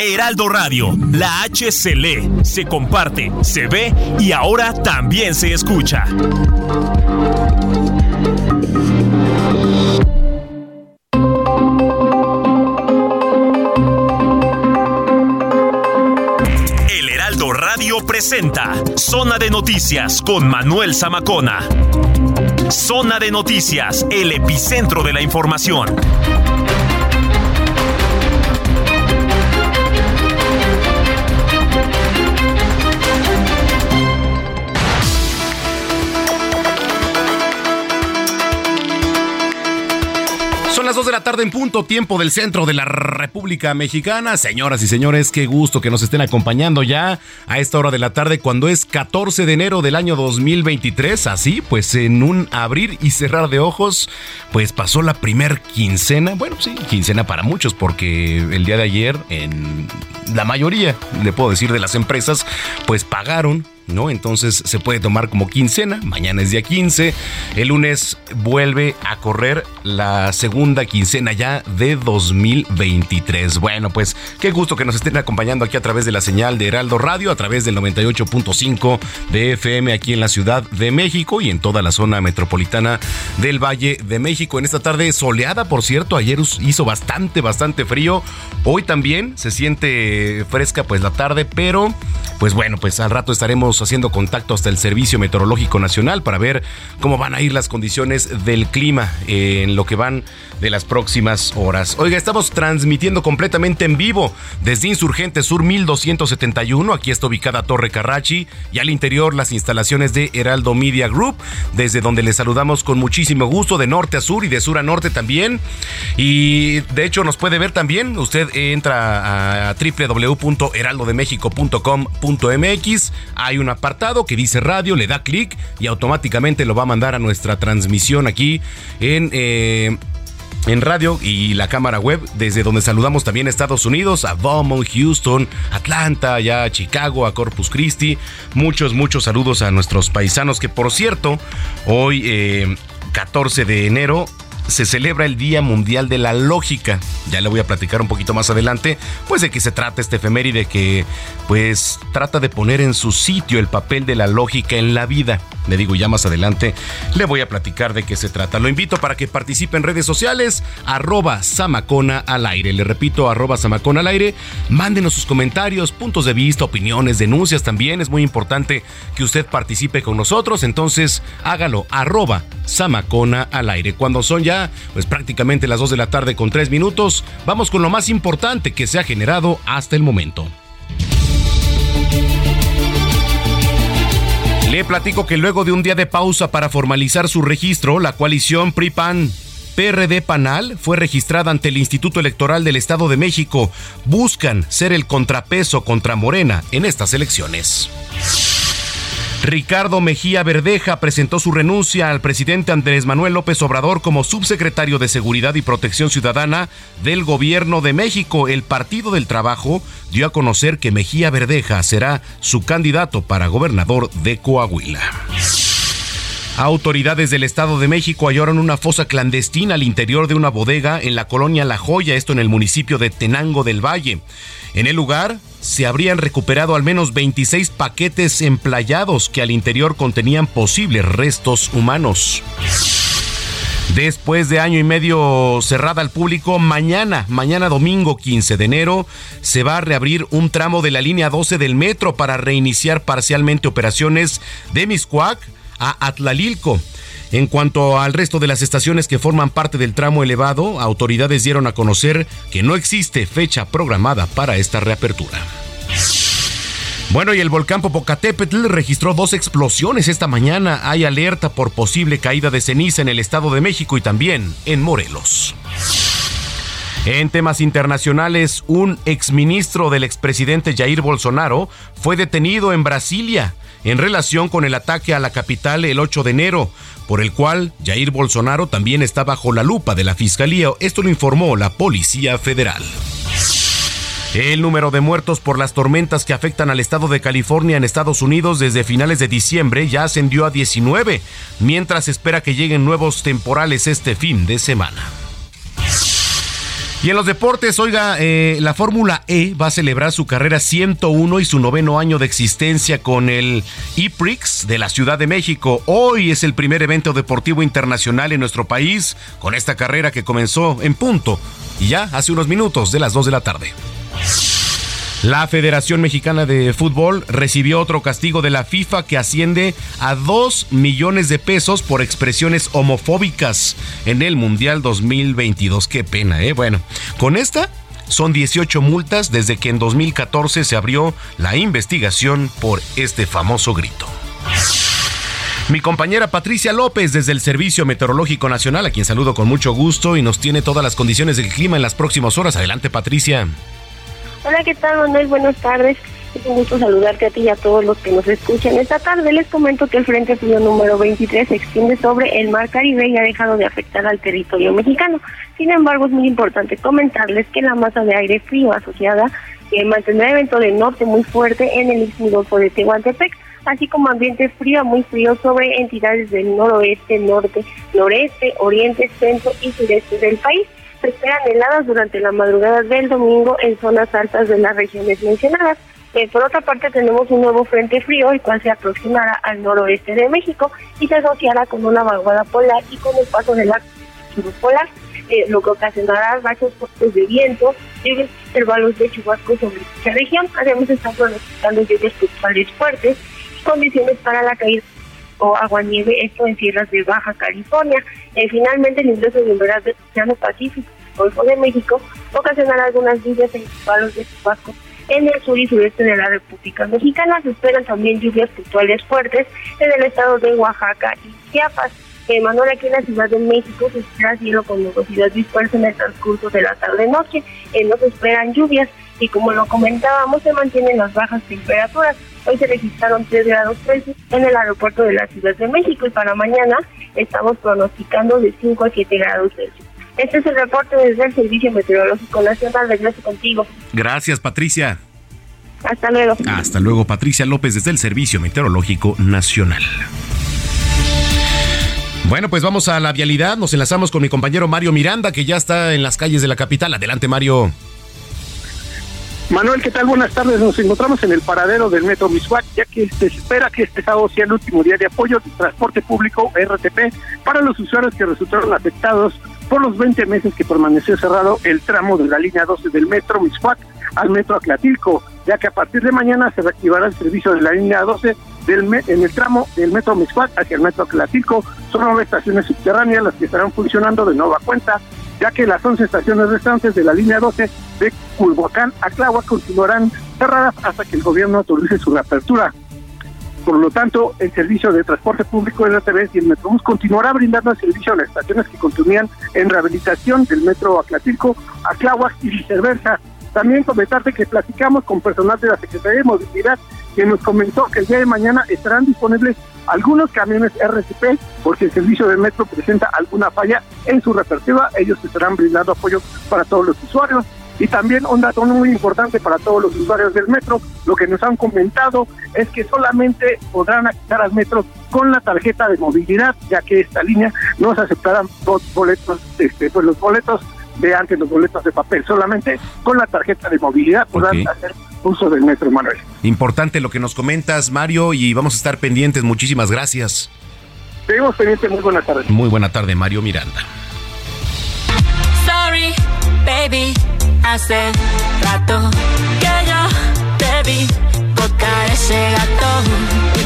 Heraldo Radio, la H se lee, se comparte, se ve y ahora también se escucha. El Heraldo Radio presenta Zona de Noticias con Manuel Zamacona. Zona de Noticias, el epicentro de la información. De la tarde en punto, tiempo del centro de la República Mexicana. Señoras y señores, qué gusto que nos estén acompañando ya a esta hora de la tarde cuando es 14 de enero del año 2023. Así, pues en un abrir y cerrar de ojos, pues pasó la primer quincena. Bueno, sí, quincena para muchos porque el día de ayer en la mayoría, le puedo decir, de las empresas, pues pagaron ¿no? Entonces se puede tomar como quincena, mañana es día 15, el lunes vuelve a correr la segunda quincena ya de 2023. Bueno, pues qué gusto que nos estén acompañando aquí a través de la señal de Heraldo Radio, a través del 98.5 de FM aquí en la Ciudad de México y en toda la zona metropolitana del Valle de México. En esta tarde soleada, por cierto, ayer hizo bastante, bastante frío. Hoy también se siente fresca pues la tarde, pero pues bueno, pues al rato estaremos haciendo contacto hasta el Servicio Meteorológico Nacional para ver cómo van a ir las condiciones del clima en lo que van de las próximas horas. Oiga, estamos transmitiendo completamente en vivo desde Insurgente Sur 1271. Aquí está ubicada Torre Carrachi y al interior las instalaciones de Heraldo Media Group, desde donde les saludamos con muchísimo gusto de norte a sur y de sur a norte también. Y de hecho nos puede ver también. Usted entra a www.heraldodemexico.com.mx. Hay un apartado que dice radio, le da clic y automáticamente lo va a mandar a nuestra transmisión aquí en... Eh, en radio y la cámara web, desde donde saludamos también a Estados Unidos, a Beaumont, Houston, Atlanta, ya a Chicago, a Corpus Christi. Muchos, muchos saludos a nuestros paisanos que por cierto, hoy eh, 14 de enero se celebra el Día Mundial de la Lógica. Ya le voy a platicar un poquito más adelante, pues de qué se trata este efeméride que pues trata de poner en su sitio el papel de la lógica en la vida. Le digo ya más adelante, le voy a platicar de qué se trata. Lo invito para que participe en redes sociales, arroba Samacona al aire. Le repito, arroba Samacona al aire. Mándenos sus comentarios, puntos de vista, opiniones, denuncias también. Es muy importante que usted participe con nosotros. Entonces, hágalo, arroba Samacona al aire. Cuando son ya, pues prácticamente las 2 de la tarde con 3 minutos, vamos con lo más importante que se ha generado hasta el momento. Le platico que luego de un día de pausa para formalizar su registro, la coalición PRIPAN PRD Panal fue registrada ante el Instituto Electoral del Estado de México. Buscan ser el contrapeso contra Morena en estas elecciones. Ricardo Mejía Verdeja presentó su renuncia al presidente Andrés Manuel López Obrador como subsecretario de Seguridad y Protección Ciudadana del Gobierno de México. El Partido del Trabajo dio a conocer que Mejía Verdeja será su candidato para gobernador de Coahuila. Autoridades del Estado de México hallaron una fosa clandestina al interior de una bodega en la colonia La Joya, esto en el municipio de Tenango del Valle. En el lugar se habrían recuperado al menos 26 paquetes emplayados que al interior contenían posibles restos humanos. Después de año y medio cerrada al público, mañana, mañana domingo 15 de enero, se va a reabrir un tramo de la línea 12 del metro para reiniciar parcialmente operaciones de Miscuac a Atlalilco. En cuanto al resto de las estaciones que forman parte del tramo elevado, autoridades dieron a conocer que no existe fecha programada para esta reapertura. Bueno, y el volcán Popocatépetl registró dos explosiones esta mañana. Hay alerta por posible caída de ceniza en el Estado de México y también en Morelos. En temas internacionales, un exministro del expresidente Jair Bolsonaro fue detenido en Brasilia en relación con el ataque a la capital el 8 de enero, por el cual Jair Bolsonaro también está bajo la lupa de la Fiscalía. Esto lo informó la Policía Federal. El número de muertos por las tormentas que afectan al estado de California en Estados Unidos desde finales de diciembre ya ascendió a 19, mientras espera que lleguen nuevos temporales este fin de semana. Y en los deportes, oiga, eh, la Fórmula E va a celebrar su carrera 101 y su noveno año de existencia con el E-Prix de la Ciudad de México. Hoy es el primer evento deportivo internacional en nuestro país con esta carrera que comenzó en punto y ya hace unos minutos de las 2 de la tarde. La Federación Mexicana de Fútbol recibió otro castigo de la FIFA que asciende a 2 millones de pesos por expresiones homofóbicas en el Mundial 2022. Qué pena, ¿eh? Bueno, con esta son 18 multas desde que en 2014 se abrió la investigación por este famoso grito. Mi compañera Patricia López desde el Servicio Meteorológico Nacional, a quien saludo con mucho gusto y nos tiene todas las condiciones del clima en las próximas horas. Adelante, Patricia. Hola, ¿qué tal, Manuel? Buenas tardes. Es un gusto saludarte a ti y a todos los que nos escuchan. Esta tarde les comento que el Frente Frío número 23 se extiende sobre el Mar Caribe y ha dejado de afectar al territorio mexicano. Sin embargo, es muy importante comentarles que la masa de aire frío asociada eh, mantendrá evento de norte muy fuerte en el istmo de Tehuantepec, así como ambiente frío muy frío sobre entidades del noroeste, norte, noreste, oriente, centro y sureste del país se esperan heladas durante la madrugada del domingo en zonas altas de las regiones mencionadas. Eh, por otra parte, tenemos un nuevo frente frío, el cual se aproximará al noroeste de México y se asociará con una vaguada polar y con el paso de la polar, eh, lo que ocasionará bajos fuertes de viento, y intervalos de chubasco sobre esta región. Además, están pronosticando lluvias puntuales fuertes y condiciones para la caída o aguanieve, esto en tierras de Baja California. Eh, finalmente, el ingreso de humedad del Océano Pacífico, Golfo de México, ocasionará algunas lluvias en palos de Tabasco en el sur y sureste de la República Mexicana. Se esperan también lluvias puntuales fuertes en el estado de Oaxaca y Chiapas. Eh, Manuel, aquí en la Ciudad de México se espera cielo con nubosidad dispersa en el transcurso de la tarde-noche. Eh, no se esperan lluvias y como lo comentábamos, se mantienen las bajas temperaturas. Hoy se registraron 3 grados Celsius en el aeropuerto de la Ciudad de México y para mañana estamos pronosticando de 5 a 7 grados Celsius. Este es el reporte desde el Servicio Meteorológico Nacional. Regreso contigo. Gracias, Patricia. Hasta luego. Hasta luego, Patricia López desde el Servicio Meteorológico Nacional. Bueno, pues vamos a la vialidad. Nos enlazamos con mi compañero Mario Miranda, que ya está en las calles de la capital. Adelante, Mario. Manuel, ¿qué tal? Buenas tardes. Nos encontramos en el paradero del Metro Mishuac, ya que se espera que este sábado sea el último día de apoyo del transporte público RTP para los usuarios que resultaron afectados por los 20 meses que permaneció cerrado el tramo de la línea 12 del Metro Mishuac al Metro Aclatilco, ya que a partir de mañana se reactivará el servicio de la línea 12 del en el tramo del Metro Mishuac hacia el Metro Aclatilco. Son nueve estaciones subterráneas las que estarán funcionando de nueva cuenta ya que las 11 estaciones restantes de la línea 12 de Culhuacán a Tláhuac continuarán cerradas hasta que el gobierno autorice su reapertura. Por lo tanto, el servicio de transporte público de RTB y el Metrobús continuará brindando servicio a las estaciones que continúan en rehabilitación del Metro Aclatilco a Tláhuac y viceversa. También comentarte que platicamos con personal de la Secretaría de Movilidad que nos comentó que el día de mañana estarán disponibles algunos camiones RCP, porque el servicio de metro presenta alguna falla en su repertiva, ellos estarán brindando apoyo para todos los usuarios. Y también un dato muy importante para todos los usuarios del metro, lo que nos han comentado es que solamente podrán acceder al metro con la tarjeta de movilidad, ya que esta línea no se aceptarán boletos, este, pues los boletos de antes, los boletos de papel, solamente con la tarjeta de movilidad podrán hacer uso del metro, Manuel. Importante lo que nos comentas, Mario, y vamos a estar pendientes. Muchísimas gracias. Seguimos pendientes. Muy buena tarde. Muy buena tarde, Mario Miranda. Sorry, baby. Hace rato que yo te vi tocar ese gato.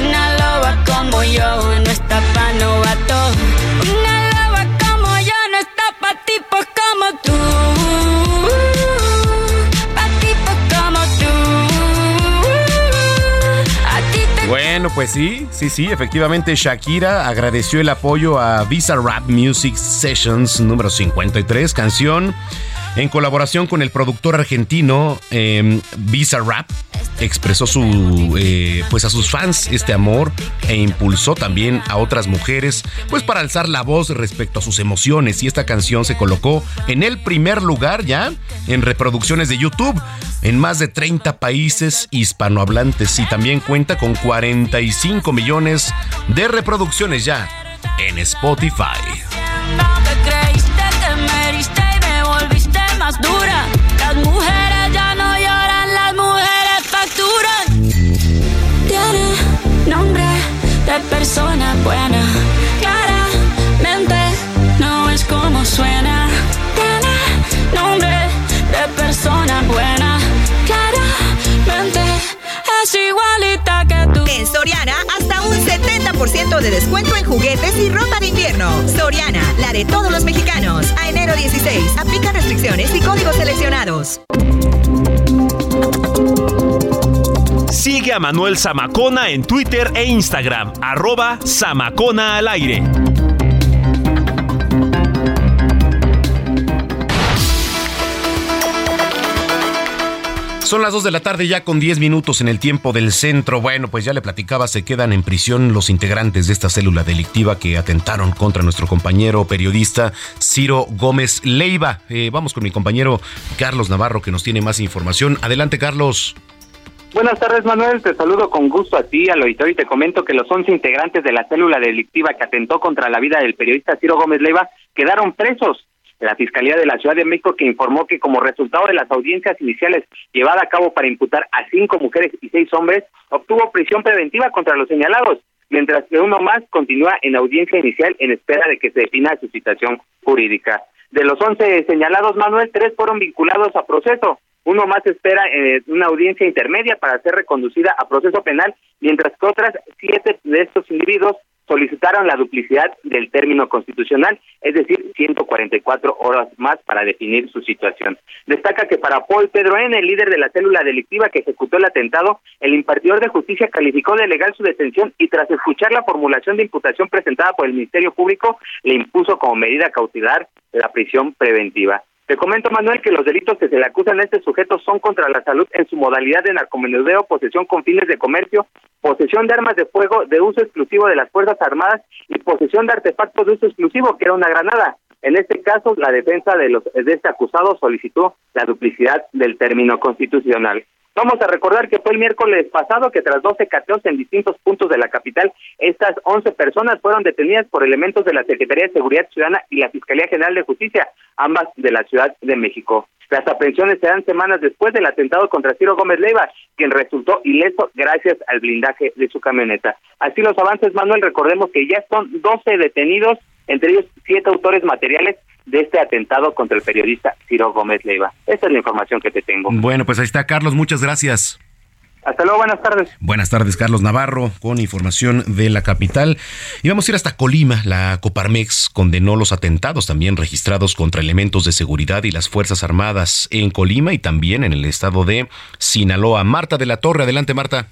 Una loba como yo no está pa' novato. Una pues sí, sí, sí, efectivamente Shakira agradeció el apoyo a Visa Rap Music Sessions número 53, canción en colaboración con el productor argentino eh, Visa Rap, expresó su, eh, pues a sus fans este amor e impulsó también a otras mujeres, pues para alzar la voz respecto a sus emociones. Y esta canción se colocó en el primer lugar ya en reproducciones de YouTube en más de 30 países hispanohablantes y también cuenta con 45 millones de reproducciones ya en Spotify. Dura. Las mujeres ya no lloran, las mujeres facturan. Tiene nombre de persona buena. Claramente no es como suena. Tiene nombre de persona buena. Claramente es igualita que tú. En Soriana, 70% de descuento en juguetes y ropa de invierno. Soriana, la de todos los mexicanos. A enero 16, aplica restricciones y códigos seleccionados. Sigue a Manuel Zamacona en Twitter e Instagram, arroba Zamacona al aire. Son las 2 de la tarde ya con 10 minutos en el tiempo del centro. Bueno, pues ya le platicaba, se quedan en prisión los integrantes de esta célula delictiva que atentaron contra nuestro compañero periodista Ciro Gómez Leiva. Eh, vamos con mi compañero Carlos Navarro que nos tiene más información. Adelante, Carlos. Buenas tardes, Manuel. Te saludo con gusto a ti, al auditorio, y te comento que los 11 integrantes de la célula delictiva que atentó contra la vida del periodista Ciro Gómez Leiva quedaron presos la Fiscalía de la Ciudad de México que informó que como resultado de las audiencias iniciales llevadas a cabo para imputar a cinco mujeres y seis hombres, obtuvo prisión preventiva contra los señalados, mientras que uno más continúa en audiencia inicial en espera de que se defina su situación jurídica. De los once señalados, Manuel, tres fueron vinculados a proceso. Uno más espera eh, una audiencia intermedia para ser reconducida a proceso penal, mientras que otras siete de estos individuos solicitaron la duplicidad del término constitucional, es decir, 144 horas más para definir su situación. Destaca que para Paul Pedro N., el líder de la célula delictiva que ejecutó el atentado, el impartidor de justicia calificó de legal su detención y tras escuchar la formulación de imputación presentada por el Ministerio Público, le impuso como medida cautelar la prisión preventiva. Te comento, Manuel, que los delitos que se le acusan a este sujeto son contra la salud en su modalidad de narcomenudeo, posesión con fines de comercio, posesión de armas de fuego de uso exclusivo de las Fuerzas Armadas y posesión de artefactos de uso exclusivo, que era una granada. En este caso, la defensa de, los, de este acusado solicitó la duplicidad del término constitucional. Vamos a recordar que fue el miércoles pasado que tras 12 cateos en distintos puntos de la capital, estas 11 personas fueron detenidas por elementos de la Secretaría de Seguridad Ciudadana y la Fiscalía General de Justicia, ambas de la Ciudad de México. Las aprehensiones se dan semanas después del atentado contra Ciro Gómez Leiva, quien resultó ileso gracias al blindaje de su camioneta. Así los avances, Manuel, recordemos que ya son 12 detenidos, entre ellos siete autores materiales de este atentado contra el periodista Ciro Gómez Leiva. Esa es la información que te tengo. Bueno, pues ahí está, Carlos. Muchas gracias. Hasta luego, buenas tardes. Buenas tardes, Carlos Navarro, con información de la capital. Y vamos a ir hasta Colima. La Coparmex condenó los atentados también registrados contra elementos de seguridad y las Fuerzas Armadas en Colima y también en el estado de Sinaloa. Marta de la Torre, adelante, Marta.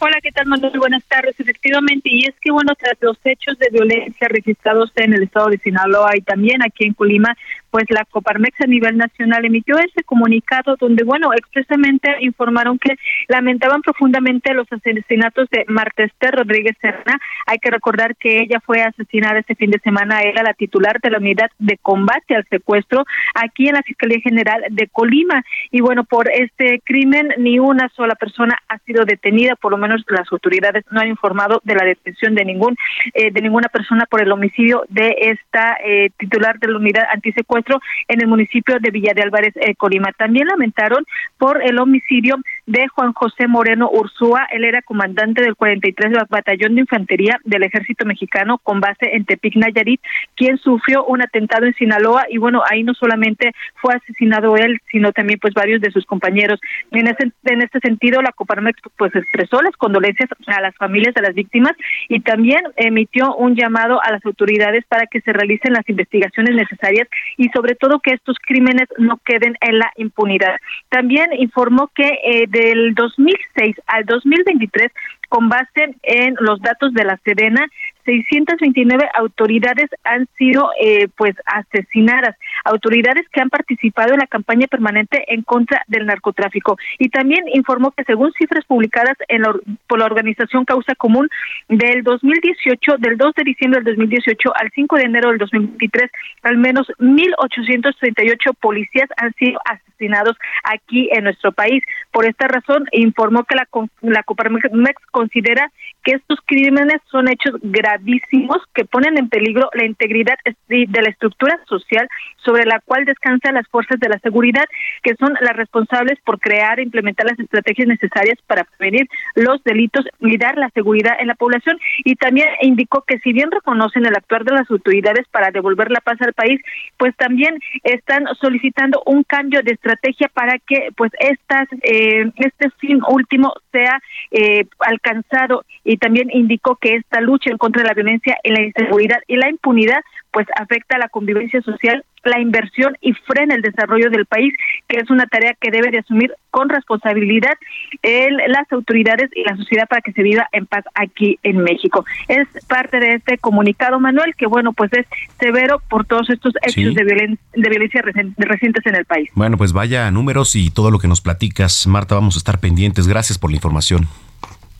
Hola, ¿qué tal, Manuel? Buenas tardes. Efectivamente, y es que, bueno, tras los hechos de violencia registrados en el estado de Sinaloa y también aquí en Colima, pues la Coparmex a nivel nacional emitió ese comunicado donde, bueno, expresamente informaron que lamentaban profundamente los asesinatos de Marta Esther Rodríguez Serna. Hay que recordar que ella fue asesinada este fin de semana, era la titular de la unidad de combate al secuestro aquí en la Fiscalía General de Colima. Y bueno, por este crimen ni una sola persona ha sido detenida, por lo menos las autoridades no han informado de la detención de ningún eh, de ninguna persona por el homicidio de esta eh, titular de la unidad antisecuestro en el municipio de Villa de Álvarez, eh, Colima. También lamentaron por el homicidio de Juan José Moreno Ursúa. Él era comandante del 43 Batallón de Infantería del Ejército Mexicano con base en Tepic, Nayarit, quien sufrió un atentado en Sinaloa y bueno, ahí no solamente fue asesinado él, sino también pues varios de sus compañeros. En, en este sentido, la Coparmex pues expresó las condolencias a las familias de las víctimas y también emitió un llamado a las autoridades para que se realicen las investigaciones necesarias y sobre todo que estos crímenes no queden en la impunidad. También informó que eh, del 2006 al 2023 con base en los datos de la Sedena, 629 autoridades han sido eh, pues asesinadas, autoridades que han participado en la campaña permanente en contra del narcotráfico. Y también informó que según cifras publicadas en por la organización Causa Común del 2018, del 2 de diciembre del 2018 al 5 de enero del 2023, al menos 1.838 policías han sido asesinados aquí en nuestro país. Por esta razón, informó que la, la Coparmex considera que estos crímenes son hechos gravísimos que ponen en peligro la integridad de la estructura social sobre la cual descansan las fuerzas de la seguridad, que son las responsables por crear e implementar las estrategias necesarias para prevenir los delitos y dar la seguridad en la población. Y también indicó que si bien reconocen el actuar de las autoridades para devolver la paz al país, pues también están solicitando un cambio de estrategia para que pues estas eh, este fin último sea eh, alcanzado y también indicó que esta lucha en contra de la violencia y la inseguridad y la impunidad pues afecta a la convivencia social, la inversión y frena el desarrollo del país, que es una tarea que debe de asumir con responsabilidad el, las autoridades y la sociedad para que se viva en paz aquí en México. Es parte de este comunicado, Manuel, que bueno, pues es severo por todos estos hechos de, de violencia recientes en el país. Bueno, pues vaya números y todo lo que nos platicas, Marta, vamos a estar pendientes. Gracias por la información.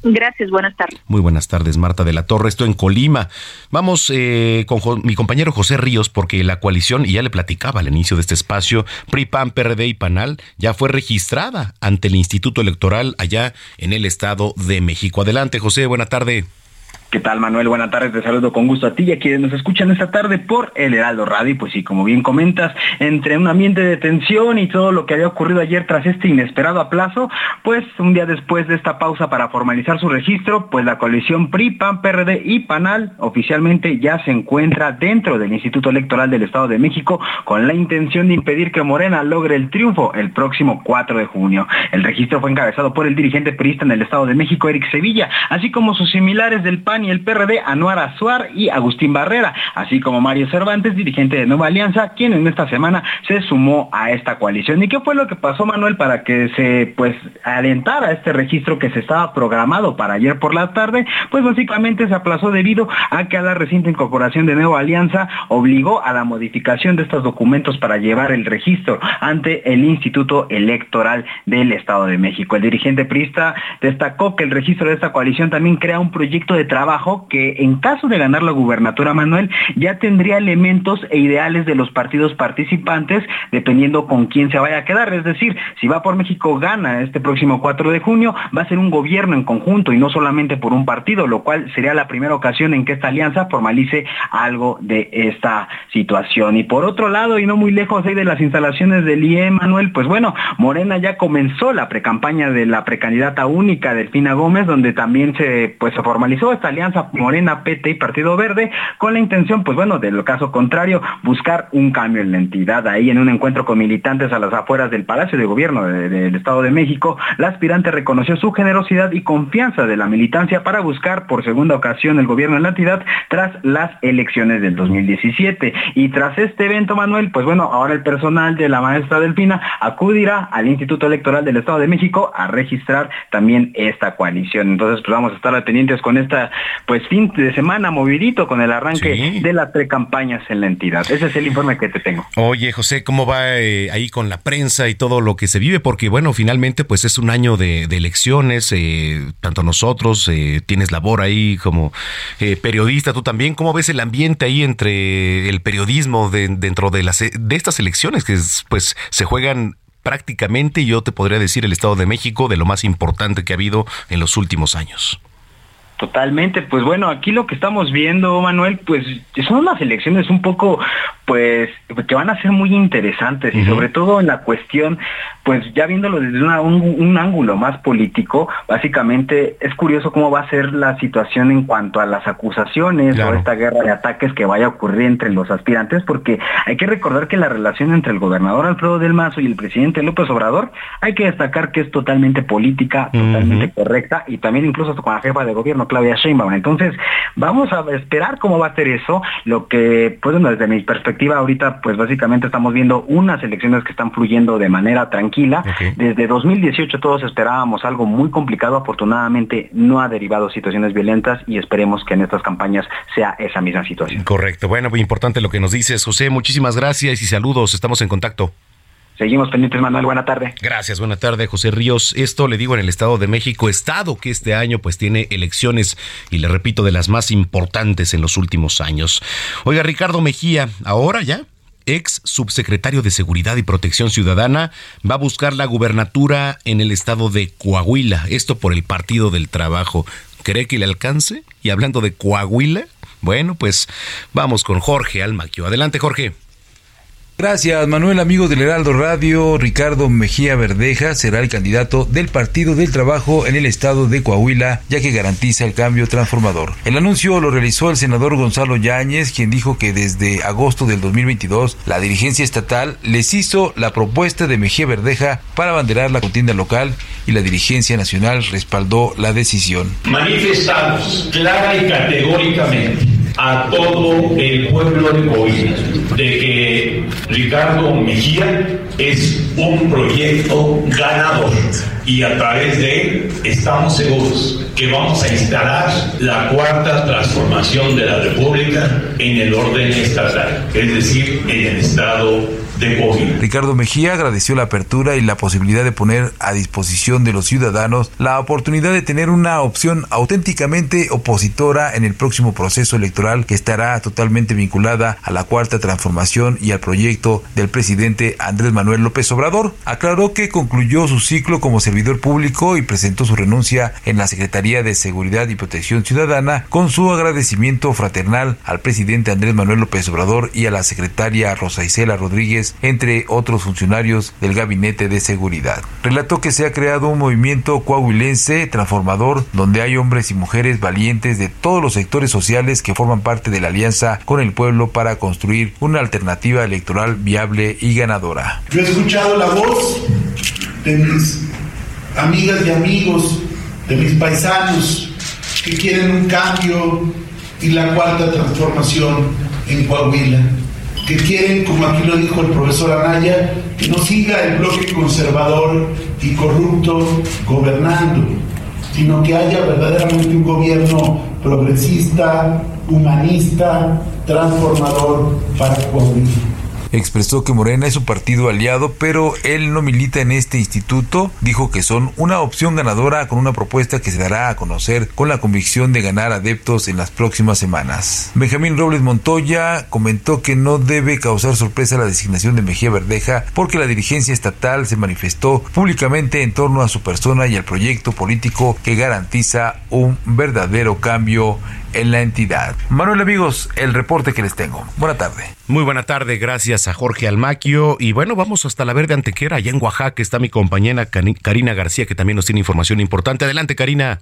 Gracias, buenas tardes. Muy buenas tardes, Marta de la Torre. Esto en Colima. Vamos eh, con mi compañero José Ríos, porque la coalición, y ya le platicaba al inicio de este espacio, PRI, PAN, PRD y PANAL, ya fue registrada ante el Instituto Electoral allá en el Estado de México. Adelante, José, buena tarde. ¿Qué tal, Manuel? Buenas tardes, te saludo con gusto a ti y a quienes nos escuchan esta tarde por el Heraldo Radio. Pues sí, como bien comentas, entre un ambiente de tensión y todo lo que había ocurrido ayer tras este inesperado aplazo, pues un día después de esta pausa para formalizar su registro, pues la coalición PRI, PAN, PRD y PANAL oficialmente ya se encuentra dentro del Instituto Electoral del Estado de México con la intención de impedir que Morena logre el triunfo el próximo 4 de junio. El registro fue encabezado por el dirigente priista en el Estado de México, Eric Sevilla, así como sus similares del PAN y el PRD, Anuar Azuar y Agustín Barrera, así como Mario Cervantes, dirigente de Nueva Alianza, quien en esta semana se sumó a esta coalición. ¿Y qué fue lo que pasó, Manuel, para que se pues alentara este registro que se estaba programado para ayer por la tarde? Pues básicamente se aplazó debido a que a la reciente incorporación de Nueva Alianza obligó a la modificación de estos documentos para llevar el registro ante el Instituto Electoral del Estado de México. El dirigente prista destacó que el registro de esta coalición también crea un proyecto de trabajo que en caso de ganar la gubernatura Manuel ya tendría elementos e ideales de los partidos participantes dependiendo con quién se vaya a quedar. Es decir, si va por México gana este próximo 4 de junio, va a ser un gobierno en conjunto y no solamente por un partido, lo cual sería la primera ocasión en que esta alianza formalice algo de esta situación. Y por otro lado, y no muy lejos de las instalaciones del IE, Manuel, pues bueno, Morena ya comenzó la precampaña de la precandidata única, Delfina Gómez, donde también se, pues, se formalizó esta alianza Morena, PT y Partido Verde, con la intención, pues bueno, del caso contrario, buscar un cambio en la entidad. Ahí en un encuentro con militantes a las afueras del Palacio de Gobierno del Estado de México, la aspirante reconoció su generosidad y confianza de la militancia para buscar por segunda ocasión el gobierno en la entidad tras las elecciones del 2017. Y tras este evento, Manuel, pues bueno, ahora el personal de la maestra Delfina acudirá al Instituto Electoral del Estado de México a registrar también esta coalición. Entonces, pues vamos a estar atendientes con esta pues fin de semana movidito con el arranque de las pre-campañas en la entidad. Ese es el informe que te tengo. Oye, José, ¿cómo va eh, ahí con la prensa y todo lo que se vive? Porque bueno, finalmente pues es un año de, elecciones, eh, tanto nosotros, eh, tienes labor ahí como periodista, tú también, ¿cómo ves el ambiente ahí entre el periodismo dentro de, las, de estas elecciones que pues se juegan prácticamente, yo te podría decir, el Estado de México de lo más importante que ha habido en los últimos años? Totalmente, pues bueno, aquí lo que estamos viendo, Manuel, pues son unas elecciones un poco, pues, que van a ser muy interesantes y sobre todo en la cuestión, pues ya viéndolo desde un, ángulo más político, básicamente es curioso cómo va a ser la situación en cuanto a las acusaciones o esta guerra de ataques que vaya a ocurrir entre los aspirantes, porque hay que recordar que la relación entre el gobernador Alfredo del Mazo y el presidente López Obrador, hay que destacar que es totalmente política, totalmente correcta y también incluso con la jefa de gobierno Claudia Sheinbaum. Entonces, vamos a esperar cómo va a ser eso. Lo que, pues, desde mi perspectiva, Ahorita, pues básicamente estamos viendo unas elecciones que están fluyendo de manera tranquila. Desde 2018 todos esperábamos algo muy complicado. Afortunadamente no ha derivado situaciones violentas y esperemos que en estas campañas sea esa misma situación. Correcto. Bueno, muy importante lo que nos dices, José. Muchísimas gracias y saludos. Estamos en contacto. Seguimos pendientes, Manuel. Buena tarde. Gracias, buena tarde, José Ríos. Esto le digo en el Estado de México, estado que este año pues tiene elecciones y le repito de las más importantes en los últimos años. Oiga, Ricardo Mejía, ahora ya ex subsecretario de Seguridad y Protección Ciudadana, va a buscar la gubernatura en el estado de Coahuila, esto por el Partido del Trabajo. ¿Cree que le alcance? Y hablando de Coahuila, bueno, pues vamos con Jorge Almaquio. Adelante, Jorge. Gracias, Manuel, amigo del Heraldo Radio. Ricardo Mejía Verdeja será el candidato del Partido del Trabajo en el estado de Coahuila, ya que garantiza el cambio transformador. El anuncio lo realizó el senador Gonzalo Yáñez, quien dijo que desde agosto del 2022 la dirigencia estatal les hizo la propuesta de Mejía Verdeja para abanderar la contienda local y la dirigencia nacional respaldó la decisión. Manifestamos clara y categóricamente a todo el pueblo de Coahuila de que Ricardo Mejía es un proyecto ganador. Y a través de él estamos seguros que vamos a instalar la cuarta transformación de la República en el orden estatal, es decir, en el Estado Ricardo Mejía agradeció la apertura y la posibilidad de poner a disposición de los ciudadanos la oportunidad de tener una opción auténticamente opositora en el próximo proceso electoral que estará totalmente vinculada a la cuarta transformación y al proyecto del presidente Andrés Manuel López Obrador. Aclaró que concluyó su ciclo como servidor público y presentó su renuncia en la Secretaría de Seguridad y Protección Ciudadana con su agradecimiento fraternal al presidente Andrés Manuel López Obrador y a la secretaria Rosa Isela Rodríguez entre otros funcionarios del Gabinete de Seguridad. Relató que se ha creado un movimiento coahuilense transformador donde hay hombres y mujeres valientes de todos los sectores sociales que forman parte de la alianza con el pueblo para construir una alternativa electoral viable y ganadora. Yo he escuchado la voz de mis amigas y amigos, de mis paisanos que quieren un cambio y la cuarta transformación en Coahuila que quieren, como aquí lo dijo el profesor Anaya, que no siga el bloque conservador y corrupto gobernando, sino que haya verdaderamente un gobierno progresista, humanista, transformador para Coahuila expresó que Morena es su partido aliado, pero él no milita en este instituto. Dijo que son una opción ganadora con una propuesta que se dará a conocer con la convicción de ganar adeptos en las próximas semanas. Benjamín Robles Montoya comentó que no debe causar sorpresa la designación de Mejía Verdeja porque la dirigencia estatal se manifestó públicamente en torno a su persona y al proyecto político que garantiza un verdadero cambio en la entidad. Manuel amigos, el reporte que les tengo. Buena tarde. Muy buena tarde, gracias a Jorge Almaquio. Y bueno, vamos hasta la Verde Antequera, allá en Oaxaca está mi compañera Karina García, que también nos tiene información importante. Adelante, Karina.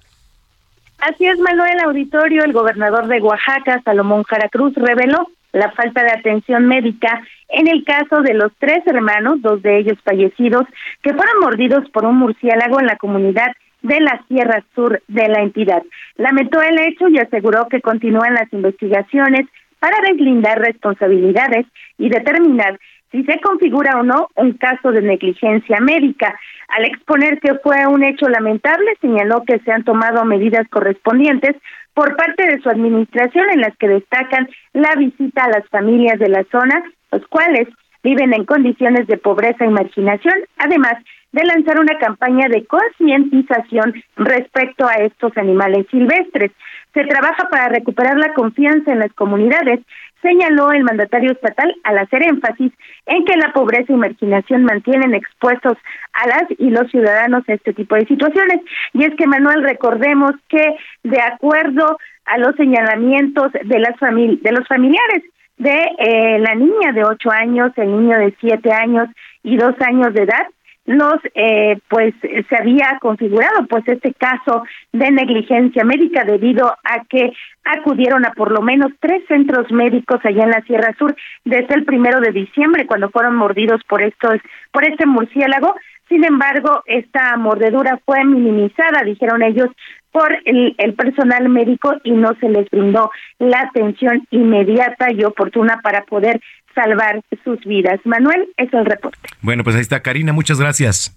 Así es, Manuel Auditorio, el gobernador de Oaxaca, Salomón Jaracruz, reveló la falta de atención médica en el caso de los tres hermanos, dos de ellos fallecidos, que fueron mordidos por un murciélago en la comunidad de la Sierra Sur de la entidad. Lamentó el hecho y aseguró que continúan las investigaciones para deslindar responsabilidades y determinar si se configura o no un caso de negligencia médica. Al exponer que fue un hecho lamentable, señaló que se han tomado medidas correspondientes por parte de su administración en las que destacan la visita a las familias de la zona, los cuales viven en condiciones de pobreza y marginación, además de lanzar una campaña de concientización respecto a estos animales silvestres. Se trabaja para recuperar la confianza en las comunidades, señaló el mandatario estatal al hacer énfasis en que la pobreza y marginación mantienen expuestos a las y los ciudadanos a este tipo de situaciones. Y es que, Manuel, recordemos que de acuerdo a los señalamientos de, las de los familiares de eh, la niña de ocho años, el niño de siete años y dos años de edad, los eh, pues se había configurado pues este caso de negligencia médica debido a que acudieron a por lo menos tres centros médicos allá en la Sierra Sur desde el primero de diciembre cuando fueron mordidos por estos por este murciélago. Sin embargo, esta mordedura fue minimizada, dijeron ellos, por el, el, personal médico y no se les brindó la atención inmediata y oportuna para poder salvar sus vidas. Manuel, es el reporte. Bueno, pues ahí está Karina, muchas gracias.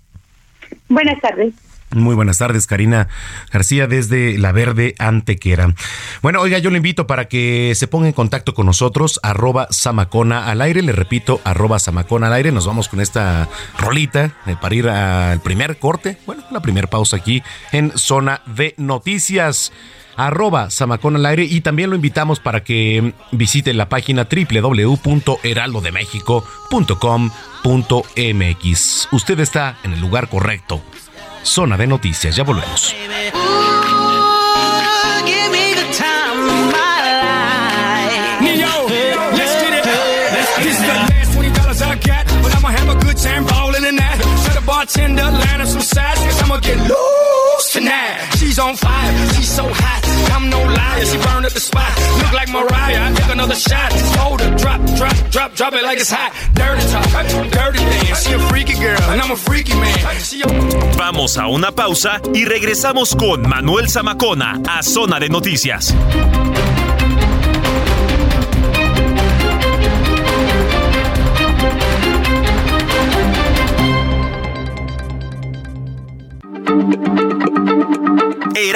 Buenas tardes. Muy buenas tardes, Karina García, desde La Verde Antequera. Bueno, oiga, yo le invito para que se ponga en contacto con nosotros, arroba Samacona al aire, le repito, arroba Samacona al aire. Nos vamos con esta rolita eh, para ir al primer corte, bueno, la primera pausa aquí en Zona de Noticias arroba Samacona al aire y también lo invitamos para que visite la página www.heraldodemexico.com.mx. Usted está en el lugar correcto. Zona de Noticias. Ya volvemos. bartender, land some sides, cause I'ma get loose tonight. She's on fire, she's so hot. I'm no liar, she burned up the spot. Look like Mariah, I take another shot. Hold her, drop, drop, drop, drop it like it's hot. Dirty talk, dirty dance. She a freaky girl, and I'm a freaky man. Vamos a una pausa y regresamos con Manuel Zamacona a Zona de Noticias.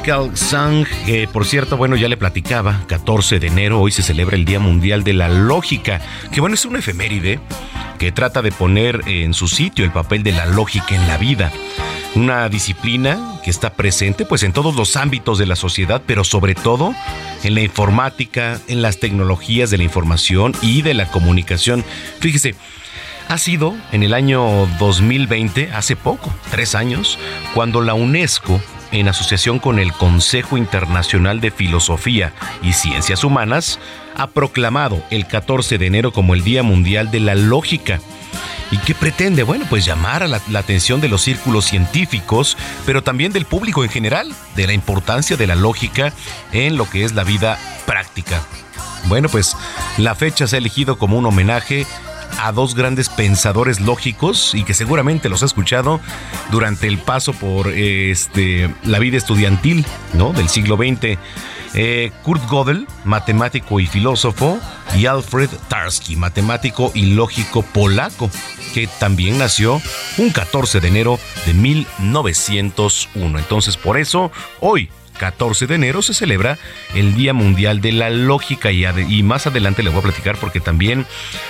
Logical Song, que por cierto, bueno, ya le platicaba, 14 de enero, hoy se celebra el Día Mundial de la Lógica, que bueno, es una efeméride que trata de poner en su sitio el papel de la lógica en la vida. Una disciplina que está presente pues en todos los ámbitos de la sociedad, pero sobre todo en la informática, en las tecnologías de la información y de la comunicación. Fíjese, ha sido en el año 2020, hace poco, tres años, cuando la UNESCO en asociación con el Consejo Internacional de Filosofía y Ciencias Humanas, ha proclamado el 14 de enero como el Día Mundial de la Lógica. ¿Y qué pretende? Bueno, pues llamar a la, la, atención de los círculos científicos, pero también del público en general, de la importancia de la lógica en lo que es la vida práctica. Bueno, pues la fecha se ha elegido como un homenaje a dos grandes pensadores lógicos y que seguramente los ha escuchado durante el paso por este, la vida estudiantil ¿no? del siglo XX. Eh, Kurt Gödel, matemático y filósofo, y Alfred Tarski, matemático y lógico polaco, que también nació un 14 de enero de 1901. Entonces, por eso, hoy 14 de enero se celebra el Día Mundial de la Lógica y, más adelante le voy a platicar porque también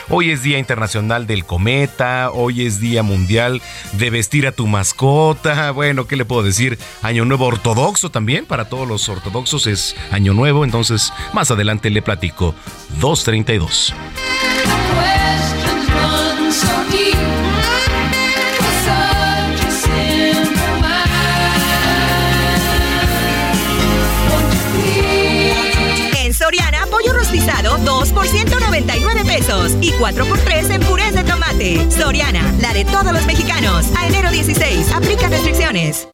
hoy es Día Internacional del Cometa, hoy es Día Mundial de vestir a tu mascota, bueno, ¿qué le puedo decir? Año Nuevo Ortodoxo también, para todos los ortodoxos es Año Nuevo, entonces más adelante le platico 232. 2 por 199 pesos y 4 por 3 en purés de tomate. Soriana, la de todos los mexicanos. A enero 16, aplica restricciones.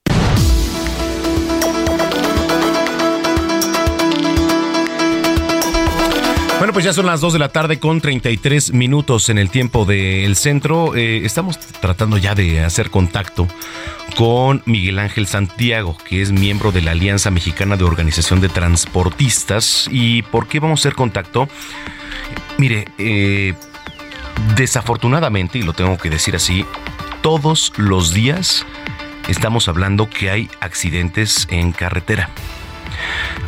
Bueno, pues ya son las 2 de la tarde con 33 minutos en el tiempo del centro. Eh, estamos tratando ya de hacer contacto con Miguel Ángel Santiago, que es miembro de la Alianza Mexicana de Organización de Transportistas. ¿Y por qué vamos a hacer contacto? Mire, eh, desafortunadamente, y lo tengo que decir así, todos los días estamos hablando que hay accidentes en carretera.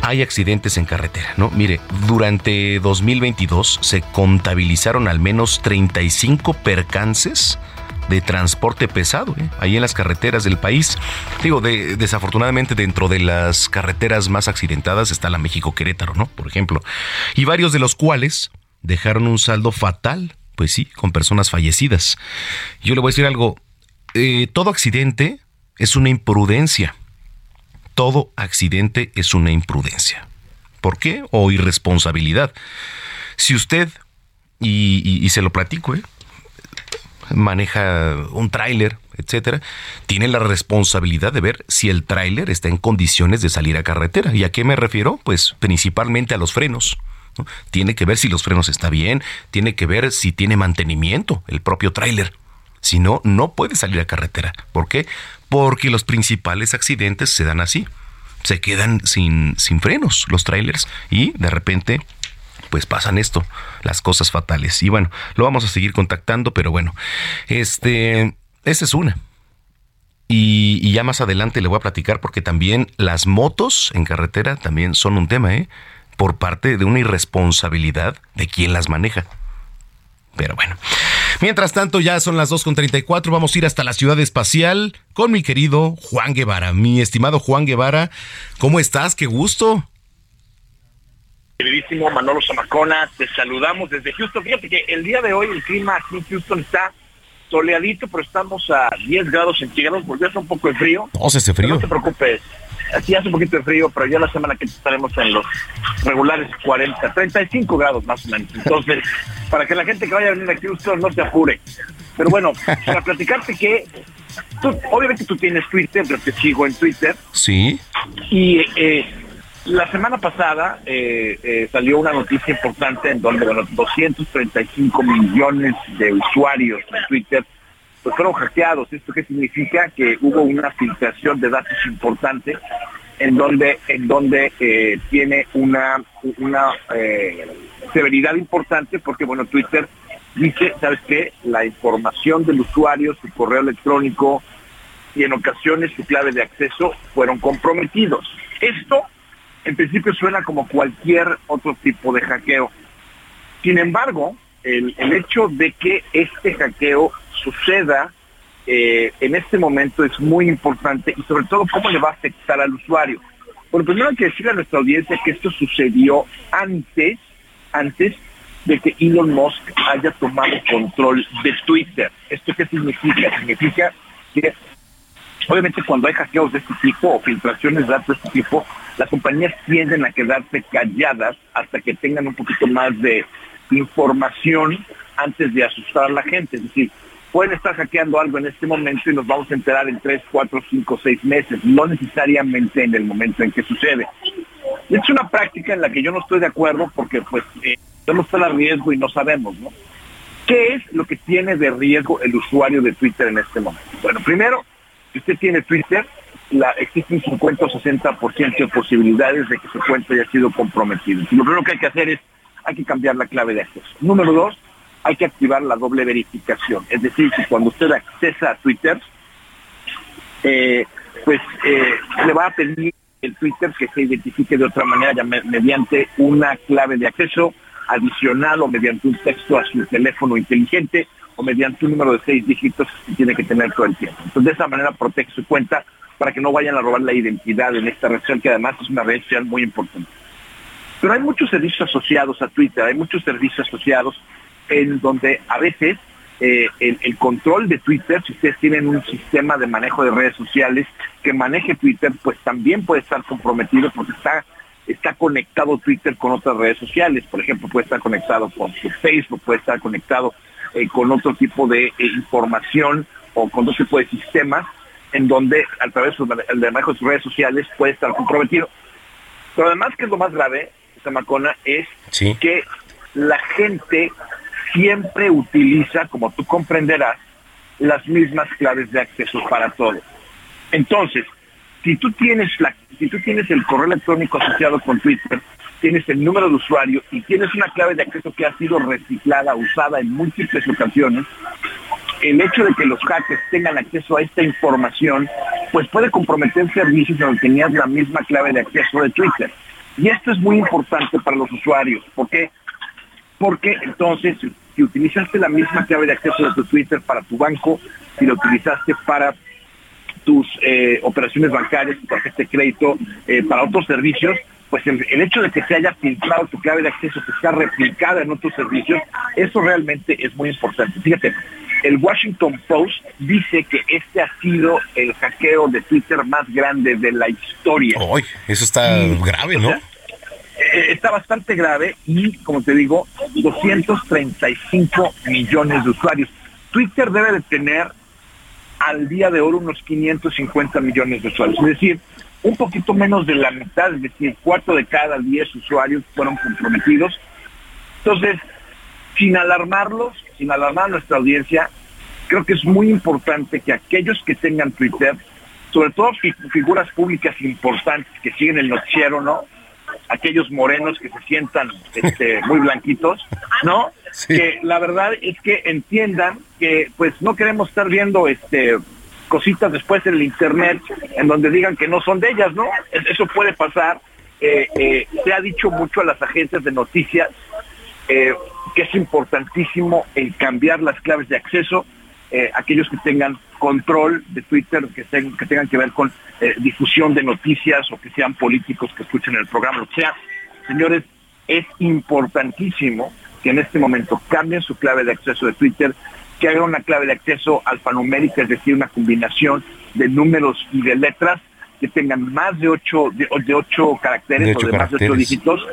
Hay accidentes en carretera, ¿no? Mire, durante 2022 se contabilizaron al menos 35 percances de transporte pesado, ¿eh? ahí en las carreteras del país. Digo, desafortunadamente dentro de las carreteras más accidentadas está la México-Querétaro, ¿no? Por ejemplo. Y varios de los cuales dejaron un saldo fatal, pues sí, con personas fallecidas. Yo le voy a decir algo, eh, todo accidente es una imprudencia. Todo accidente es una imprudencia. ¿Por qué? O irresponsabilidad. Si usted, y, y se lo platico, ¿eh? Maneja un tráiler, etcétera, tiene la responsabilidad de ver si el tráiler está en condiciones de salir a carretera. ¿Y a qué me refiero? Pues principalmente a los frenos. Tiene que ver si los frenos están bien, tiene que ver si tiene mantenimiento el propio tráiler. Si no, no puede salir a carretera. ¿Por qué? Porque los principales accidentes se dan así. Se quedan sin, sin frenos los trailers y de repente pues pasan esto, las cosas fatales. Y bueno, lo vamos a seguir contactando, pero bueno, este, esa es una. Y, y, ya más adelante le voy a platicar porque también las motos en carretera también son un tema, ¿eh? Por parte de una irresponsabilidad de quien las maneja. Pero bueno. Mientras tanto, ya son las 2.34, vamos a ir hasta la ciudad espacial con mi querido Juan Guevara. Mi estimado Juan Guevara, ¿cómo estás? Qué gusto. Queridísimo Manolo Zamacona, te saludamos desde Houston. Fíjate que el día de hoy el clima aquí en Houston está soleadito, pero estamos a 10 grados centígrados, a hacer un poco de frío. No, hace frío. no te preocupes, aquí hace un poquito de frío, pero ya la semana que estaremos en los regulares 40, 35 grados más o menos. Entonces, para que la gente que vaya a venir a Houston no se apure. Pero bueno, para platicarte que obviamente tú tienes Twitter, yo te sigo en Twitter. Sí. Y eh, la semana pasada eh, eh, salió una noticia importante en donde los 235 millones de usuarios de Twitter pues fueron hackeados. ¿Esto qué significa? Que hubo una filtración de datos importante en donde, en donde eh, tiene una, una severidad importante porque, bueno, Twitter dice, ¿sabes qué? La información del usuario, su correo electrónico y en ocasiones su clave de acceso fueron comprometidos. Esto en principio suena como cualquier otro tipo de hackeo. Sin embargo, el, hecho de que este hackeo suceda eh, en este momento es muy importante y sobre todo cómo le va a afectar al usuario. Bueno, primero hay que decirle a nuestra audiencia que esto sucedió antes, antes de que Elon Musk haya tomado control de Twitter. ¿Esto qué significa? Significa que obviamente cuando hay hackeos de este tipo o filtraciones de datos de este tipo, las compañías tienden a quedarse calladas hasta que tengan un poquito más de información antes de asustar a la gente. Es decir, pueden estar hackeando algo en este momento y nos vamos a enterar en 3, 4, 5, 6 meses, no necesariamente en el momento en que sucede. Es una práctica en la que yo no estoy de acuerdo porque pues eh, no está el riesgo y no sabemos, ¿no? ¿Qué es lo que tiene de riesgo el usuario de Twitter en este momento? Bueno, primero, si usted tiene Twitter, la, existe un 50 o 60% de posibilidades de que su cuenta haya sido comprometida. lo primero que hay que hacer es, hay que cambiar la clave de acceso. Número dos, hay que activar la doble verificación. Es decir, que cuando usted accesa a Twitter, eh, pues eh, le va a pedir el Twitter que se identifique de otra manera mediante una clave de acceso adicional o mediante un texto a su teléfono inteligente o mediante un número de seis dígitos que tiene que tener todo el tiempo. Entonces de esa manera protege su cuenta para que no vayan a robar la identidad en esta red social, que además es una red social muy importante. Pero hay muchos servicios asociados a Twitter, hay muchos servicios asociados en donde a veces eh, el, control de Twitter, si ustedes tienen un sistema de manejo de redes sociales que maneje Twitter, pues también puede estar comprometido porque está, está conectado Twitter con otras redes sociales. Por ejemplo, puede estar conectado con su Facebook, puede estar conectado eh, con otro tipo de eh, información o con otro tipo de sistemas en donde a través del manejo de sus redes sociales puede estar comprometido. Pero además que es lo más grave, Macona, es que la gente siempre utiliza, como tú comprenderás, las mismas claves de acceso para todo. Entonces, si tú tienes la, si tú tienes el correo electrónico asociado con Twitter, tienes el número de usuario y tienes una clave de acceso que ha sido reciclada, usada en múltiples ocasiones, el hecho de que los hackers tengan acceso a esta información pues puede comprometer servicios donde tenías la misma clave de acceso de Twitter. Y esto es muy importante para los usuarios. ¿Por qué? Porque entonces, si utilizaste la misma clave de acceso de tu Twitter para tu banco, si lo utilizaste para tus eh, operaciones bancarias, tu tarjeta crédito, eh, para otros servicios, pues el, hecho de que se haya filtrado tu clave de acceso, que sea replicada en otros servicios, eso realmente es muy importante. Fíjate, el Washington Post dice que este ha sido el hackeo de Twitter más grande de la historia. eso está grave, ¿no? Eh, está bastante grave y, como te digo, 235 millones de usuarios. Twitter debe de tener al día de hoy unos 550 millones de usuarios. Es decir, un poquito menos de la mitad, es decir, cuatro de cada diez usuarios fueron comprometidos. Entonces, sin alarmarlos, sin alarmar a nuestra audiencia, creo que es muy importante que aquellos que tengan Twitter, sobre todo figuras públicas importantes que siguen el noticiero, ¿no? Aquellos morenos que se sientan este, muy blanquitos, ¿no? Que la verdad es que entiendan que pues no queremos estar viendo este cositas después en el internet en donde digan que no son de ellas, ¿no? Eso puede pasar. Eh, eh, se ha dicho mucho a las agencias de noticias eh, que es importantísimo el cambiar las claves de acceso, aquellos que tengan control de Twitter, que, que tengan que ver con difusión de noticias o que sean políticos que escuchen el programa, o sea, señores, es importantísimo que en este momento cambien su clave de acceso de Twitter, que haga una clave de acceso alfanumérica, es decir, una combinación de números y de letras que tengan más de ocho, de, ocho caracteres o de más de ocho dígitos,